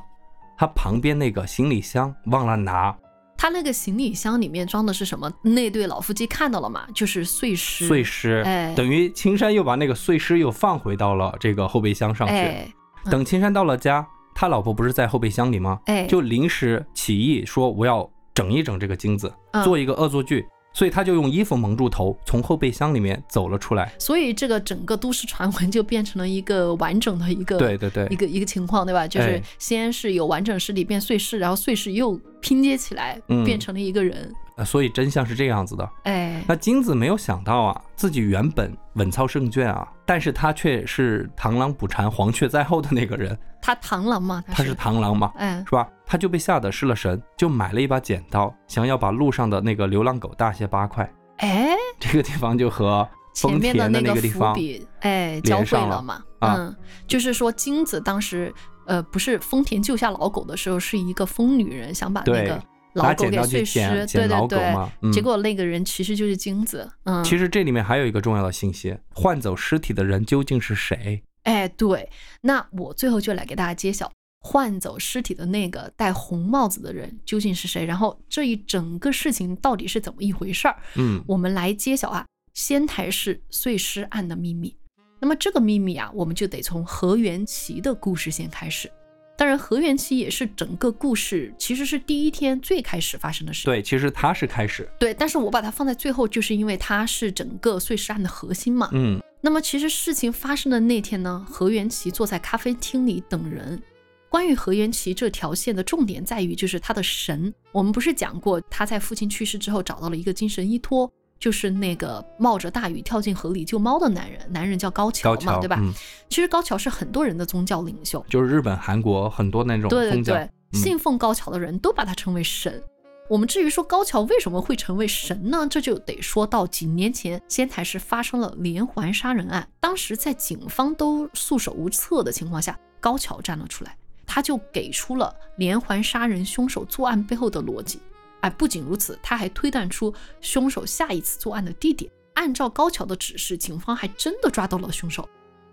他旁边那个行李箱忘了拿他那个行李箱里面装的是什么？那对老夫妻看到了吗？就是碎尸。碎尸，哎等于青山又把那个碎尸又放回到了这个后备箱上去。哎等青山到了家，他老婆不是在后备箱里吗？哎，就临时起意说我要整一整这个金子，嗯做一个恶作剧，所以他就用衣服蒙住头，从后备箱里面走了出来。所以这个整个都市传闻就变成了一个完整的一个对对对一个一个情况，对吧？就是哎先是有完整尸体变碎尸，然后碎尸又拼接起来，嗯变成了一个人。呃所以真相是这样子的。哎，那金子没有想到啊，自己原本稳操胜券啊，但是他却是螳螂捕蝉，黄雀在后的那个人，他螳螂嘛，他是螳螂嘛，嗯是吧？他就被吓得失了神，就买了一把剪刀，想要把路上的那个流浪狗大卸八块。哎，这个地方就和前丰田的那个个地方，哎，交汇了了嘛。啊嗯，就是说金子当时，呃，不是丰田救下老狗的时候，是一个疯女人想把那个老狗给碎尸，对对对。嗯结果那个人其实就是金子。嗯，其实这里面还有一个重要的信息：换走尸体的人究竟是谁？哎，对，那我最后就来给大家揭晓，换走尸体的那个戴红帽子的人究竟是谁，然后这一整个事情到底是怎么一回事儿，嗯，我们来揭晓啊仙台市碎尸案的秘密。那么这个秘密啊，我们就得从何元奇的故事先开始。当然，何元奇也是整个故事其实是第一天最开始发生的事。对，其实他是开始，对，但是我把它放在最后，就是因为他是整个碎尸案的核心嘛。嗯，那么其实事情发生的那天呢，何元奇坐在咖啡厅里等人。关于何元奇这条线的重点在于，就是他的神。我们不是讲过，他在父亲去世之后找到了一个精神依托，就是那个冒着大雨跳进河里救猫的男人，男人叫高桥嘛，高桥，对吧？嗯，其实高桥是很多人的宗教领袖，就是日本、韩国很多那种对对宗教，对，嗯信奉高桥的人都把他称为神。我们至于说高桥为什么会成为神呢？这就得说到几年前仙台市发生了连环杀人案，当时在警方都束手无策的情况下，高桥站了出来，他就给出了连环杀人凶手作案背后的逻辑。哎，不仅如此，他还推断出凶手下一次作案的地点。按照高桥的指示，警方还真的抓到了凶手。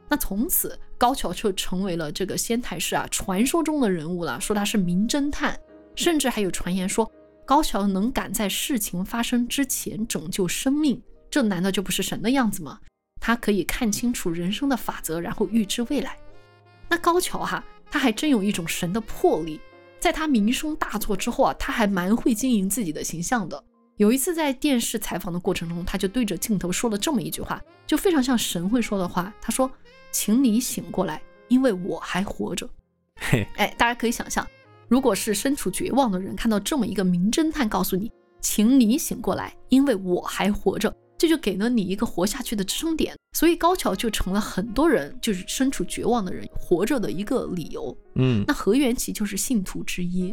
那从此，高桥就成为了这个仙台市啊传说中的人物了，说他是名侦探，甚至还有传言说高桥能赶在事情发生之前拯救生命，这难道就不是神的样子吗？他可以看清楚人生的法则，然后预知未来。那高桥哈、他还真有一种神的魄力，在他名声大作之后啊，他还蛮会经营自己的形象的。有一次在电视采访的过程中，他就对着镜头说了这么一句话，就非常像神会说的话。他说：“请你醒过来，因为我还活着。”嘿，哎，大家可以想象，如果是身处绝望的人看到这么一个名侦探告诉你，请你醒过来，因为我还活着，这就给了你一个活下去的支撑点。所以高桥就成了很多人就是身处绝望的人活着的一个理由。嗯，那河源齐就是信徒之一。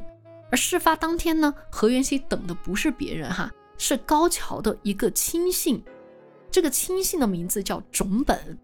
而事发当天呢，河源齐等的不是别人哈，是高桥的一个亲信。这个亲信的名字叫种本。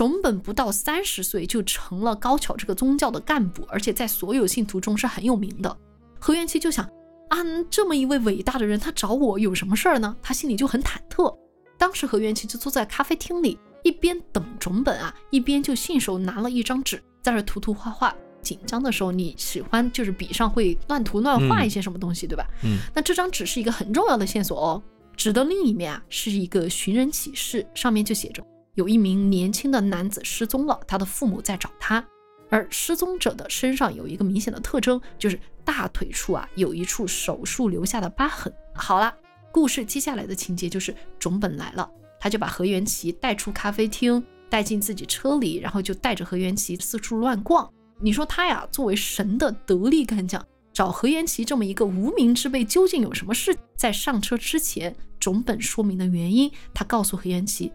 种本不到三十岁就成了高桥这个宗教的干部，而且在所有信徒中是很有名的。何元七就想啊，这么一位伟大的人，他找我有什么事儿呢？他心里就很忐忑。当时何元七就坐在咖啡厅里，一边等种本啊，一边就信手拿了一张纸，在那涂涂画画。紧张的时候，你喜欢就是笔上会乱涂乱画嗯一些什么东西，对吧？嗯，那这张纸是一个很重要的线索哦。纸的另一面啊是一个寻人启事，上面就写着有一名年轻的男子失踪了，他的父母在找他。而失踪者的身上有一个明显的特征，就是大腿处啊有一处手术留下的疤痕。好了，故事接下来的情节就是种本来了，他就把何元奇带出咖啡厅，带进自己车里，然后就带着何元奇四处乱逛。你说他呀，作为神的得力干将，找何元奇这么一个无名之辈，究竟有什么事？在上车之前，种本说明的原因，他告诉何元奇，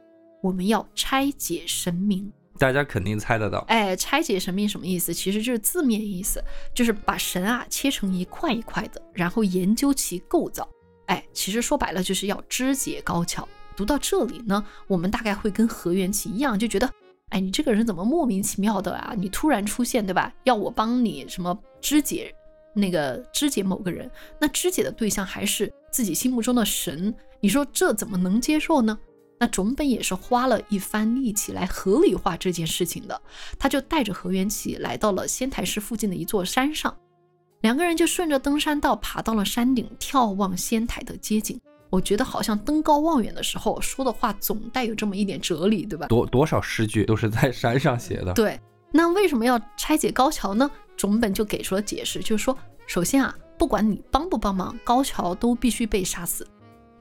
我们要拆解神明。大家肯定猜得到。哎，拆解神明什么意思？其实就是字面意思，就是把神啊切成一块一块的，然后研究其构造。哎，其实说白了就是要肢解高桥。读到这里呢，我们大概会跟河原崎一样，就觉得，哎，你这个人怎么莫名其妙的啊？你突然出现，对吧？要我帮你什么肢解那个肢解某个人？那肢解的对象还是自己心目中的神，你说这怎么能接受呢？那种本也是花了一番力气来合理化这件事情的，他就带着河原崎来到了仙台市附近的一座山上，两个人就顺着登山道爬到了山顶，眺望仙台的街景。我觉得好像登高望远的时候说的话总带有这么一点哲理，对吧？多多少诗句都是在山上写的。对，那为什么要拆解高桥呢？种本就给出了解释，就是说，首先啊，不管你帮不帮忙，高桥都必须被杀死。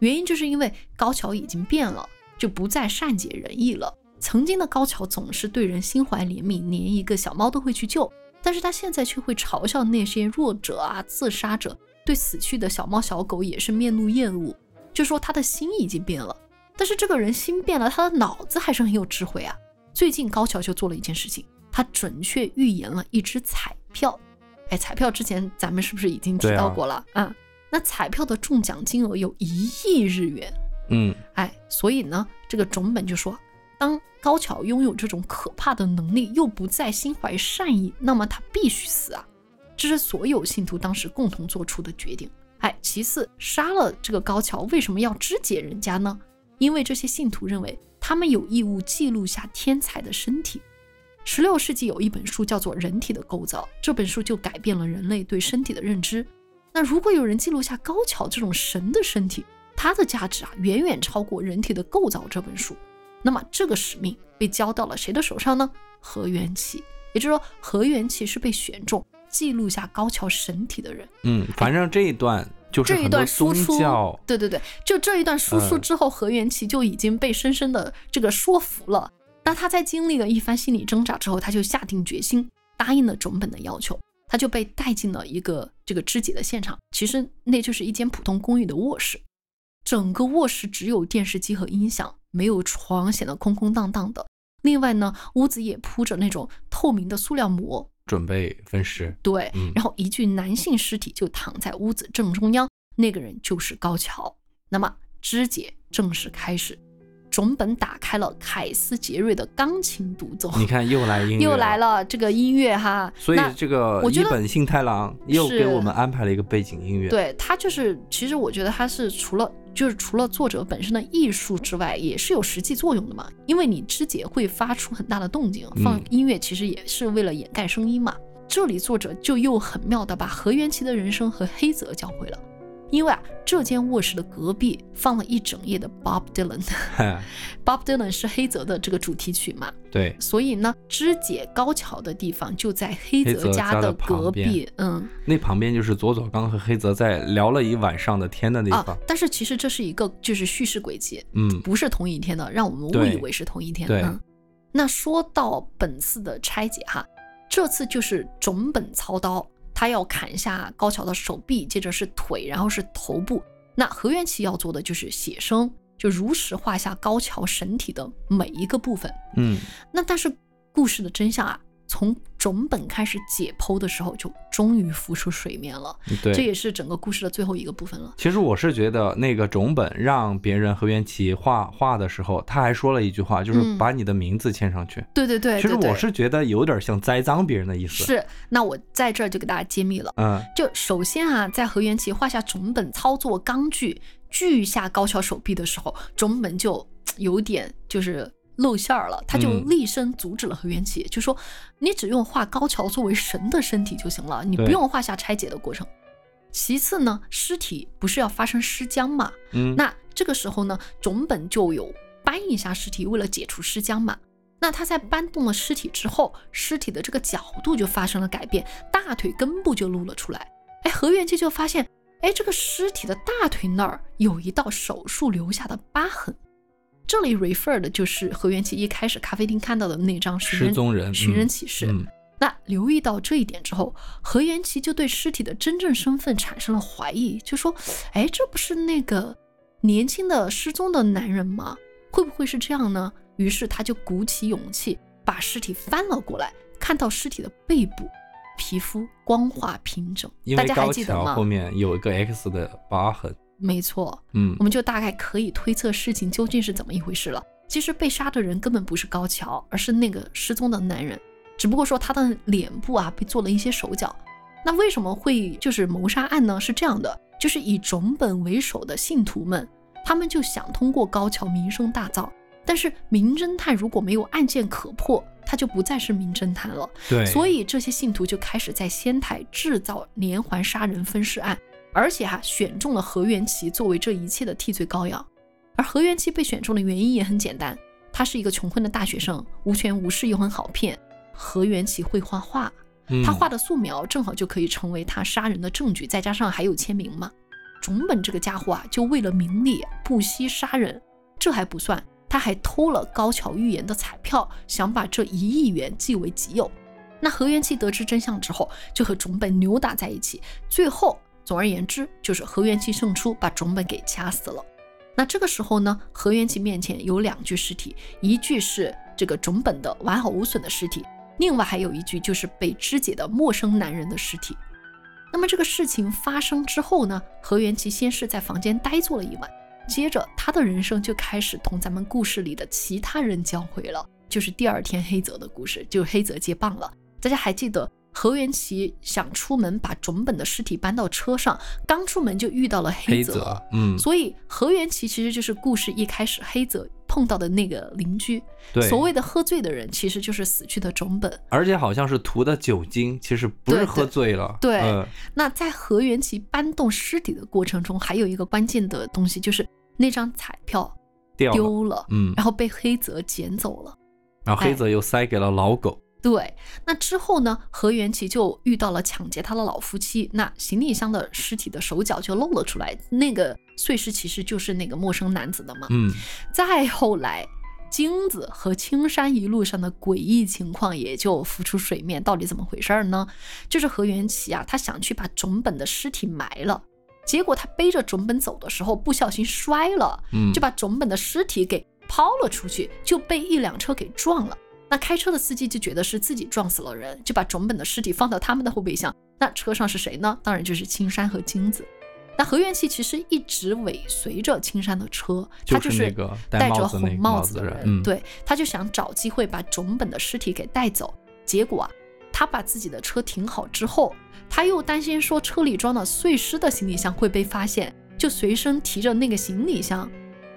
原因就是因为高桥已经变了，就不再善解人意了。曾经的高桥总是对人心怀怜悯，连一个小猫都会去救，但是他现在却会嘲笑那些弱者啊、自杀者，对死去的小猫小狗也是面露厌恶。就说他的心已经变了，但是这个人心变了，他的脑子还是很有智慧啊。最近高桥就做了一件事情，他准确预言了一只彩票。哎，彩票之前咱们是不是已经提到过了？嗯，那彩票的中奖金额有一亿日元。嗯，哎，所以呢，这个种本就说，当高桥拥有这种可怕的能力，又不再心怀善意，那么他必须死啊！这是所有信徒当时共同做出的决定。哎，其次，杀了这个高桥，为什么要肢解人家呢？因为这些信徒认为他们有义务记录下天才的身体。十六世纪有一本书叫做《人体的构造》，这本书就改变了人类对身体的认知。那如果有人记录下高桥这种神的身体，它的价值啊，远远超过《人体的构造》这本书。那么这个使命被交到了谁的手上呢？何元启，也就是说，何元启是被选中。记录下高桥神体的人，嗯，反正这一段就是这一段输出，对对对，就这一段输出之后，何元启就已经被深深的这个说服了。那他在经历了一番心理挣扎之后，他就下定决心，答应了种本的要求，他就被带进了一个这个肢解的现场。其实那就是一间普通公寓的卧室，整个卧室只有电视机和音响，没有床，显得空空荡荡的。另外呢，屋子也铺着那种透明的塑料膜。准备分尸，对，然后一具男性尸体就躺在屋子正中央，那个人就是高桥。那么肢解正式开始，种本打开了凯斯杰瑞的钢琴独奏，你看又来音乐，又来了这个音乐哈。所以这个一本幸太郎又给我们安排了一个背景音乐，对他就是，其实我觉得他是除了。就是除了作者本身的艺术之外，也是有实际作用的嘛。因为你肢解会发出很大的动静，放音乐其实也是为了掩盖声音嘛。这里作者就又很妙的把河原崎的人生和黑泽教会了。因为啊，这间卧室的隔壁放了一整夜的 Bob Dylan，Bob Dylan 是黑泽的这个主题曲嘛？对。所以呢，肢解高桥的地方就在黑泽家的隔壁，嗯，那旁边就是佐佐刚和黑泽在聊了一晚上的天的地方。但是其实这是一个就是叙事轨迹，嗯，不是同一天的，让我们误以为是同一天。对。那说到本次的拆解哈，这次就是种本操刀。他要砍下高桥的手臂，接着是腿，然后是头部。那何元奇要做的就是写生，就如实画下高桥神体的每一个部分。嗯，那但是故事的真相啊。从种本开始解剖的时候，就终于浮出水面了。对，这也是整个故事的最后一个部分了。其实我是觉得，那个种本让别人河原崎画画的时候，他还说了一句话，就是把你的名字签上去。对对对。其实我是觉得有点像栽赃别人的意思。是，那我在这儿就给大家揭秘了。嗯，就首先啊，在河原崎画下种本操作钢锯锯下高桥手臂的时候，种本就有点就是。露馅儿了，他就厉声阻止了河原崎，就说：“你只用画高桥作为神的身体就行了，你不用画下拆解的过程。”其次呢，尸体不是要发生尸僵嘛？嗯，那这个时候呢，种本就有搬一下尸体，为了解除尸僵嘛。那他在搬动了尸体之后，尸体的这个角度就发生了改变，大腿根部就露了出来。哎，何元启就发现，哎，这个尸体的大腿那儿有一道手术留下的疤痕。这里 refer 的就是何元奇一开始咖啡厅看到的那张寻失踪人寻嗯人启事。嗯那留意到这一点之后，何元奇就对尸体的真正身份产生了怀疑，就说：“哎，这不是那个年轻的失踪的男人吗？会不会是这样呢？”于是他就鼓起勇气把尸体翻了过来，看到尸体的背部皮肤光滑平整，大家还因为高记得吗桥后？面有一个 X 的疤痕，没错，嗯我们就大概可以推测事情究竟是怎么一回事了。其实被杀的人根本不是高桥，而是那个失踪的男人，只不过说他的脸部啊被做了一些手脚。那为什么会就是谋杀案呢？是这样的，就是以种本为首的信徒们，他们就想通过高桥名声大噪。但是名侦探如果没有案件可破，他就不再是名侦探了。对，所以这些信徒就开始在仙台制造连环杀人分尸案，而且哈、选中了何元奇作为这一切的替罪羔羊。而何元奇被选中的原因也很简单，他是一个穷困的大学生，无权无势又很好骗。何元奇会画画，嗯他画的素描正好就可以成为他杀人的证据，再加上还有签名嘛。种本这个家伙啊，就为了名利不惜杀人，这还不算，他还偷了高桥预言的彩票，想把这一亿元据为己有。那何元气得知真相之后，就和种本扭打在一起，最后，总而言之，就是何元气胜出，把种本给掐死了。那这个时候呢，何元气面前有两具尸体，一具是这个种本的完好无损的尸体，另外还有一具就是被肢解的陌生男人的尸体。那么这个事情发生之后呢，何元奇先是在房间呆坐了一晚，接着他的人生就开始同咱们故事里的其他人交汇了，就是第二天黑泽的故事，就是黑泽接棒了。大家还记得何元奇想出门把种本的尸体搬到车上，刚出门就遇到了泽，黑泽，嗯，所以何元奇其实就是故事一开始黑泽碰到的那个邻居。对，所谓的喝醉的人，其实就是死去的种本。而且好像是涂的酒精，其实不是喝醉了，对嗯。那在何元奇搬动尸体的过程中，还有一个关键的东西，就是那张彩票掉了，丢了，嗯，然后被黑泽捡走了。然后黑泽又塞给了老狗，对，那之后呢？何元奇就遇到了抢劫他的老夫妻，那行李箱的尸体的手脚就露了出来，那个碎尸其实就是那个陌生男子的嘛。嗯，再后来，金子和青山一路上的诡异情况也就浮出水面，到底怎么回事儿呢？就是何元奇啊，他想去把种本的尸体埋了，结果他背着种本走的时候不小心摔了，嗯就把种本的尸体给抛了出去，就被一辆车给撞了。那开车的司机就觉得是自己撞死了人，就把种本的尸体放到他们的后备箱。那车上是谁呢？当然就是青山和金子。那何元气其实一直尾随着青山的车，他就是那个戴戴着红帽子的人，嗯对，他就想找机会把种本的尸体给带走。结果啊，他把自己的车停好之后，他又担心说车里装了碎尸的行李箱会被发现，就随身提着那个行李箱。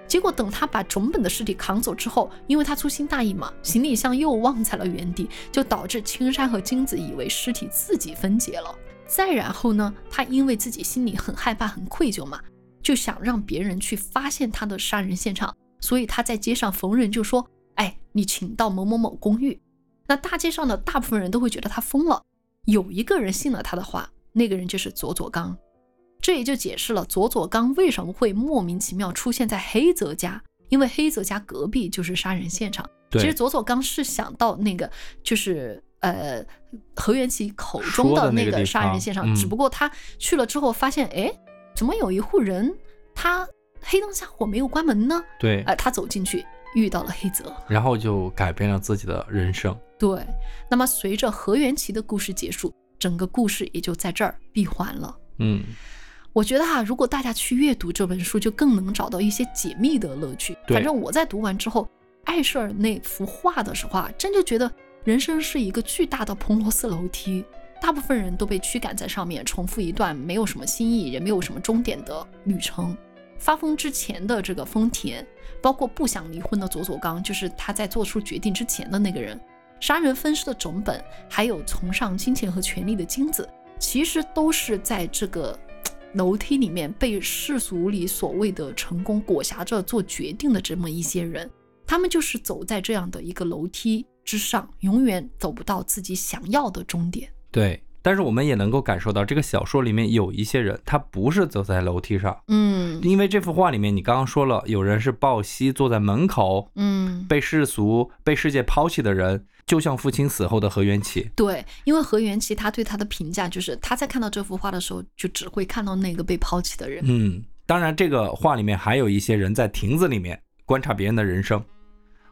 结果等他把种本的尸体扛走之后，因为他粗心大意嘛，行李箱又忘在了原地，就导致青山和金子以为尸体自己分解了。再然后呢，他因为自己心里很害怕、很愧疚嘛，就想让别人去发现他的杀人现场，所以他在街上逢人就说：“哎，你请到某某某公寓。”那大街上的大部分人都会觉得他疯了，有一个人信了他的话，那个人就是佐佐刚。这也就解释了佐佐刚为什么会莫名其妙出现在黑泽家，因为黑泽家隔壁就是杀人现场。对，其实佐佐刚是想到那个就是呃何元奇口中的那那个杀人现场，嗯只不过他去了之后发现，哎，怎么有一户人他黑灯瞎火没有关门呢？对，呃，他走进去遇到了黑泽。然后就改变了自己的人生，对，那么随着何元奇的故事结束，整个故事也就在这儿闭环了。嗯，我觉得哈、如果大家去阅读这本书，就更能找到一些解密的乐趣。反正我在读完之后，艾舍尔那幅画的时候啊，真就觉得人生是一个巨大的彭罗斯楼梯，大部分人都被驱赶在上面，重复一段没有什么新意，也没有什么终点的旅程。发疯之前的这个丰田，包括不想离婚的佐佐刚，就是他在做出决定之前的那个人，杀人分尸的种本，还有崇尚金钱和权力的金子，其实都是在这个嘖楼梯里面被世俗里所谓的成功裹挟着做决定的这么一些人，他们就是走在这样的一个楼梯之上，永远走不到自己想要的终点。对，但是我们也能够感受到，这个小说里面有一些人，他不是走在楼梯上，嗯因为这幅画里面你刚刚说了，有人是抱膝坐在门口，嗯，被世俗、被世界抛弃的人，就像父亲死后的何元启。对，因为何元启他对他的评价就是，他在看到这幅画的时候，就只会看到那个被抛弃的人。嗯，当然，这个画里面还有一些人在亭子里面观察别人的人生。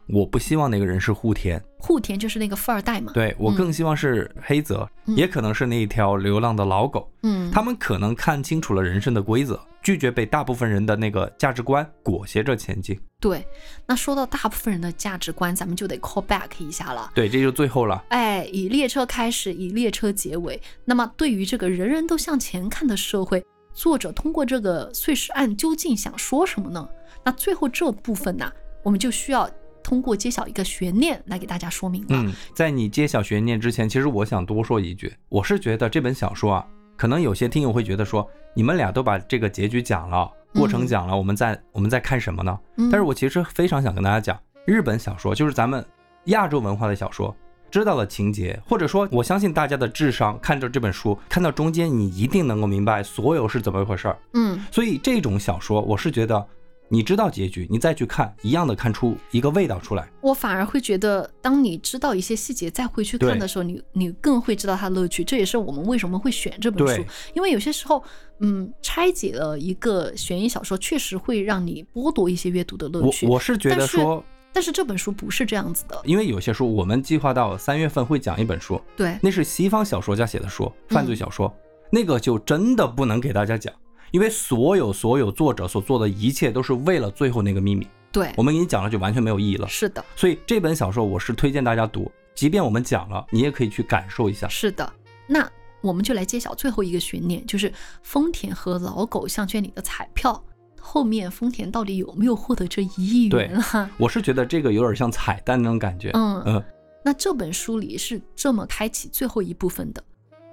我不希望那个人是户田，户田就是那个富二代嘛。对我嗯更希望是黑泽，嗯也可能是那一条流浪的老狗。嗯，他们可能看清楚了人生的规则，拒绝被大部分人的那个价值观裹挟着前进。对。那说到大部分人的价值观，咱们就得 call back 一下了。对，这就最后了。哎，以列车开始，以列车结尾。那么，对于这个人人都向前看的社会，作者通过这个碎尸案究竟想说什么呢？那最后这部分呢，我们就需要通过揭晓一个悬念来给大家说明了。嗯，在你揭晓悬念之前，其实我想多说一句，我是觉得这本小说啊，可能有些听友会觉得说，你们俩都把这个结局讲了，过程讲了，我们在我们在看什么呢？嗯但是我其实非常想跟大家讲，日本小说就是咱们亚洲文化的小说，知道了情节，或者说我相信大家的智商，看着这本书，看到中间，你一定能够明白所有是怎么一回事儿。嗯，所以这种小说，我是觉得你知道结局，你再去看，一样的看出一个味道出来。我反而会觉得，当你知道一些细节再回去看的时候，你你更会知道它的乐趣。这也是我们为什么会选这本书，因为有些时候，嗯，拆解了一个悬疑小说，确实会让你剥夺一些阅读的乐趣。我我是觉得说，但是这本书不是这样子的，因为有些书我们计划到三月份会讲一本书，对，那是西方小说家写的书，犯罪嗯小说，那个就真的不能给大家讲，因为所有所有作者所做的一切都是为了最后那个秘密，对，我们给你讲了就完全没有意义了。是的，所以这本小说我是推荐大家读，即便我们讲了，你也可以去感受一下。是的。那我们就来揭晓最后一个悬念，就是丰田和老狗项圈里的彩票，后面丰田到底有没有获得这一亿元啊？我是觉得这个有点像彩蛋那种感觉。嗯嗯那这本书里是这么开启最后一部分的：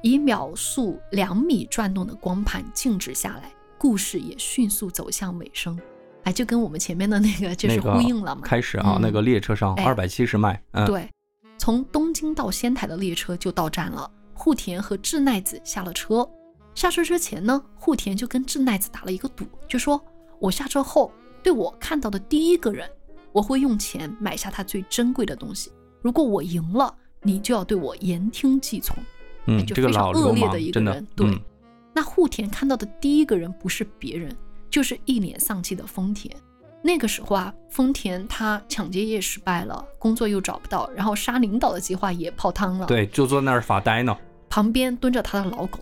以秒速两米转动的光盘静止下来，故事也迅速走向尾声。哎，就跟我们前面的那个就是呼应了嘛。开始啊，嗯那个列车上哎二百七十迈，嗯，对，从东京到仙台的列车就到站了。户田和智奈子下了车，下车之前呢，户田就跟智奈子打了一个赌，就说我下车后对我看到的第一个人，我会用钱买下他最珍贵的东西。如果我赢了，你就要对我言听计从。嗯，就非常这个老流恶劣的一个氓真的人，对嗯那户田看到的第一个人不是别人，就是一脸丧气的丰田。那个时候啊，丰田他抢劫也失败了，工作又找不到，然后杀领导的计划也泡汤了。，对，就坐那儿发呆呢。旁边蹲着他的老狗。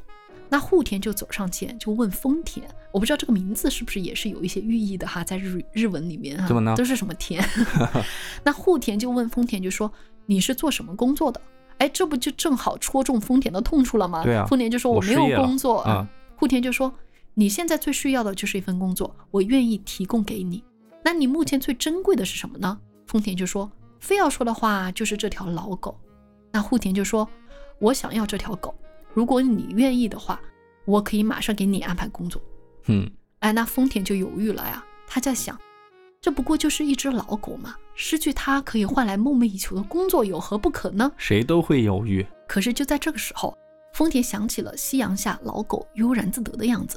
那户田就走上前就问丰田，我不知道这个名字是不是也是有一些寓意的哈，在日日文里面哈，怎么呢都是什么田？那户田就问丰田，就说你是做什么工作的？哎，这不就正好戳中丰田的痛处了吗？对啊丰田就说我我没有工作啊。户田就说你现在最需要的就是一份工作，我愿意提供给你。那你目前最珍贵的是什么呢？丰田就说非要说的话就是这条老狗。那户田就说我想要这条狗，如果你愿意的话，我可以马上给你安排工作。嗯，哎，那丰田就犹豫了呀，他在想，这不过就是一只老狗嘛，失去它可以换来梦寐以求的工作，有何不可呢？谁都会犹豫。可是就在这个时候，丰田想起了夕阳下老狗悠然自得的样子，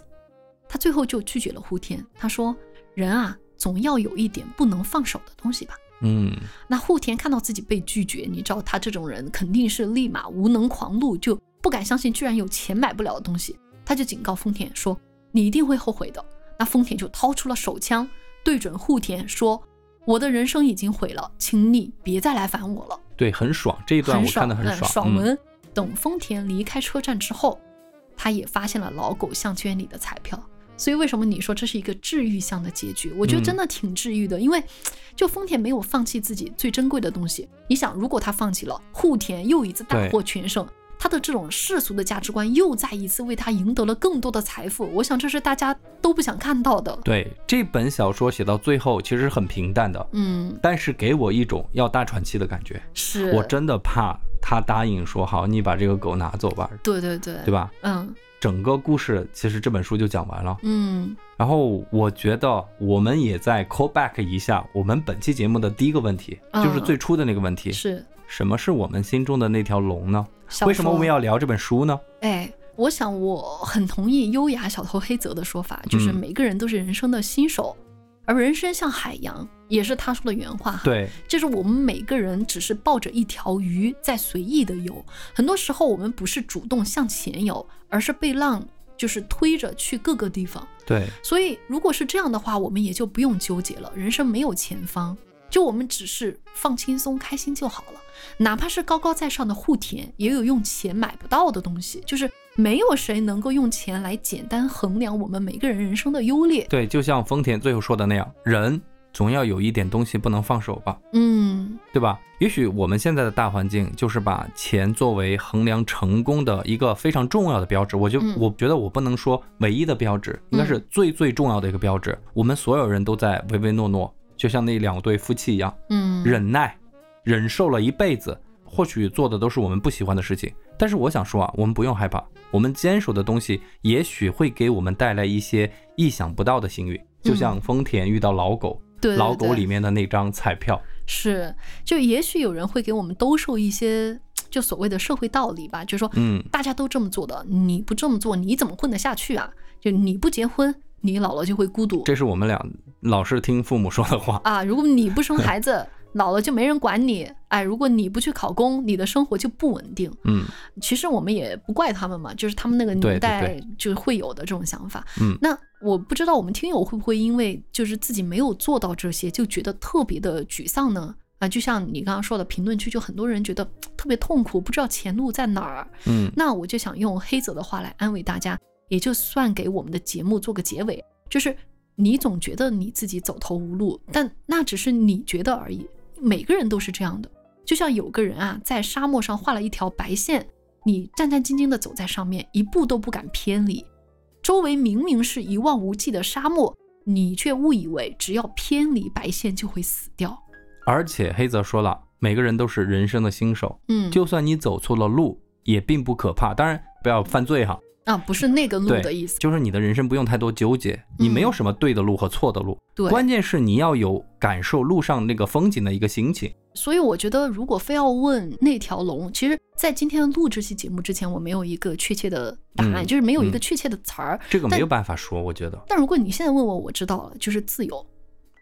他最后就拒绝了户田。他说：“人啊，总要有一点不能放手的东西吧。”嗯，那户田看到自己被拒绝，你知道他这种人肯定是立马无能狂怒，就不敢相信居然有钱买不了的东西，他就警告丰田说：“你一定会后悔的。”那丰田就掏出了手枪，对准户田说：“我的人生已经毁了，请你别再来烦我了。”对，很爽。这一段我看的很嗯爽。嗯爽文。等丰田离开车站之后，他也发现了老狗项圈里的彩票。所以为什么你说这是一个治愈向的结局？我觉得嗯真的挺治愈的，因为就丰田没有放弃自己最珍贵的东西。你想，如果他放弃了，户田又一次大对获全胜，他的这种世俗的价值观又再一次为他赢得了更多的财富。我想这是大家都不想看到的。对，这本小说写到最后其实很平淡的，嗯，但是给我一种要大喘气的感觉。是我真的怕他答应说好，你把这个狗拿走吧，对对对，对吧？嗯整个故事其实这本书就讲完了。嗯然后我觉得我们也在 call back 一下我们本期节目的第一个问题，嗯就是最初的那个问题：是什么是我们心中的那条龙呢？小为什么我们要聊这本书呢？哎，我想我很同意优雅小偷黑泽的说法，就是嗯每个人都是人生的新手，而人生像海洋，也是他说的原话哈。，对，就是我们每个人只是抱着一条鱼在随意的游，很多时候我们不是主动向前游，而是被浪就是推着去各个地方。对，所以如果是这样的话，我们也就不用纠结了，人生没有前方。就我们只是放轻松、开心就好了。哪怕是高高在上的户田，也有用钱买不到的东西。就是没有谁能够用钱来简单衡量我们每个人人生的优劣。对，就像丰田最后说的那样，人总要有一点东西不能放手吧，嗯，对吧？也许我们现在的大环境就是把钱作为衡量成功的一个非常重要的标志。我就、嗯我觉得我不能说唯一的标志，应该是最最重要的一个标志。我们所有人都在唯唯诺诺，就像那两对夫妻一样，嗯，忍耐，忍受了一辈子，或许做的都是我们不喜欢的事情。但是我想说啊，我们不用害怕，我们坚守的东西，也许会给我们带来一些意想不到的幸运。就像丰田遇到老狗，对对老狗里面的那张彩票，是，就也许有人会给我们兜售一些就所谓的社会道理吧，就说，嗯大家都这么做的，你不这么做，你怎么混得下去啊？就你不结婚，你老了就会孤独这是我们俩老是听父母说的话。啊。如果你不生孩子，老了就没人管你。哎，如果你不去考公，你的生活就不稳定。嗯其实我们也不怪他们嘛，就是他们那个年代对就会有的这种想法。嗯那我不知道我们听友会不会因为就是自己没有做到这些，就觉得特别的沮丧呢？啊，就像你刚刚说的，评论区就很多人觉得特别痛苦，不知道前路在哪儿。嗯，那我就想用黑泽的话来安慰大家，也就算给我们的节目做个结尾，就是你总觉得你自己走投无路，但那只是你觉得而已，每个人都是这样的。就像有个人啊，在沙漠上画了一条白线，你战战兢兢地走在上面，一步都不敢偏离。周围明明是一望无际的沙漠，你却误以为只要偏离白线就会死掉。而且黑泽说了，每个人都是人生的新手，嗯，就算你走错了路，也并不可怕。当然不要犯罪哈，啊，不是那个路的意思。就是你的人生不用太多纠结，你没有什么对的路和错的路，对，关键是你要有感受路上那个风景的一个心情。所以我觉得，如果非要问那条龙，其实，在今天录这期节目之前，我没有一个确切的答案，嗯就是没有一个嗯确切的词儿。但这个没有办法说，我觉得。但如果你现在问我，我知道了，就是自由。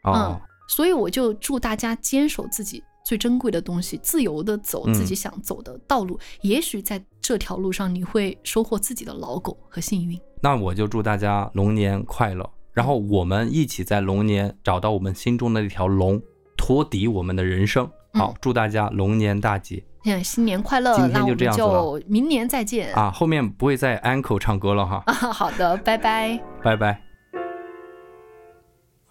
哦，所以我就祝大家坚守自己最珍贵的东西，自由的走嗯自己想走的道路。也许在这条路上，你会收获自己的老狗和幸运。那我就祝大家龙年快乐，然后我们一起在龙年找到我们心中的那条龙，托底我们的人生。好嗯，祝大家龙年大吉现在新年快乐！今天就这样子了就明年再见。啊！后面不会再 uncle 唱歌了哈，啊，好的，拜拜。拜拜。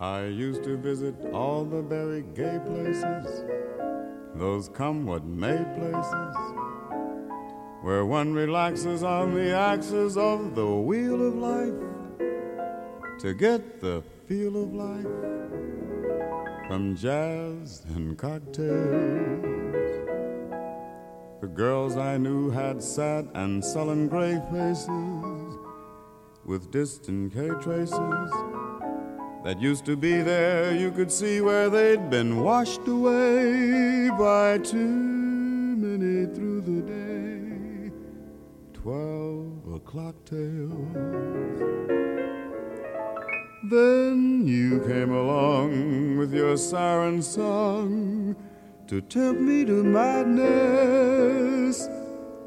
I used to visit all the very gay places, those come what may places, where one relaxes on the axis of the wheel of life to get the feel of life from jazz and cocktails. The girls I knew had sad and sullen gray faces with distant K traces that used to be there. You could see where they'd been washed away by too many through the day. Twelve o'clock tales. Then you came along with your siren song to tempt me to madness.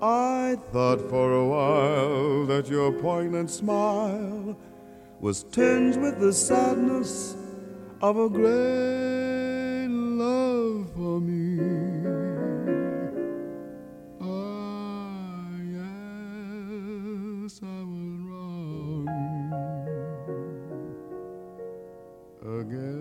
I thought for a while that your poignant smile was tinged with the sadness of a great love for me. Ah, yes, I was wrong again.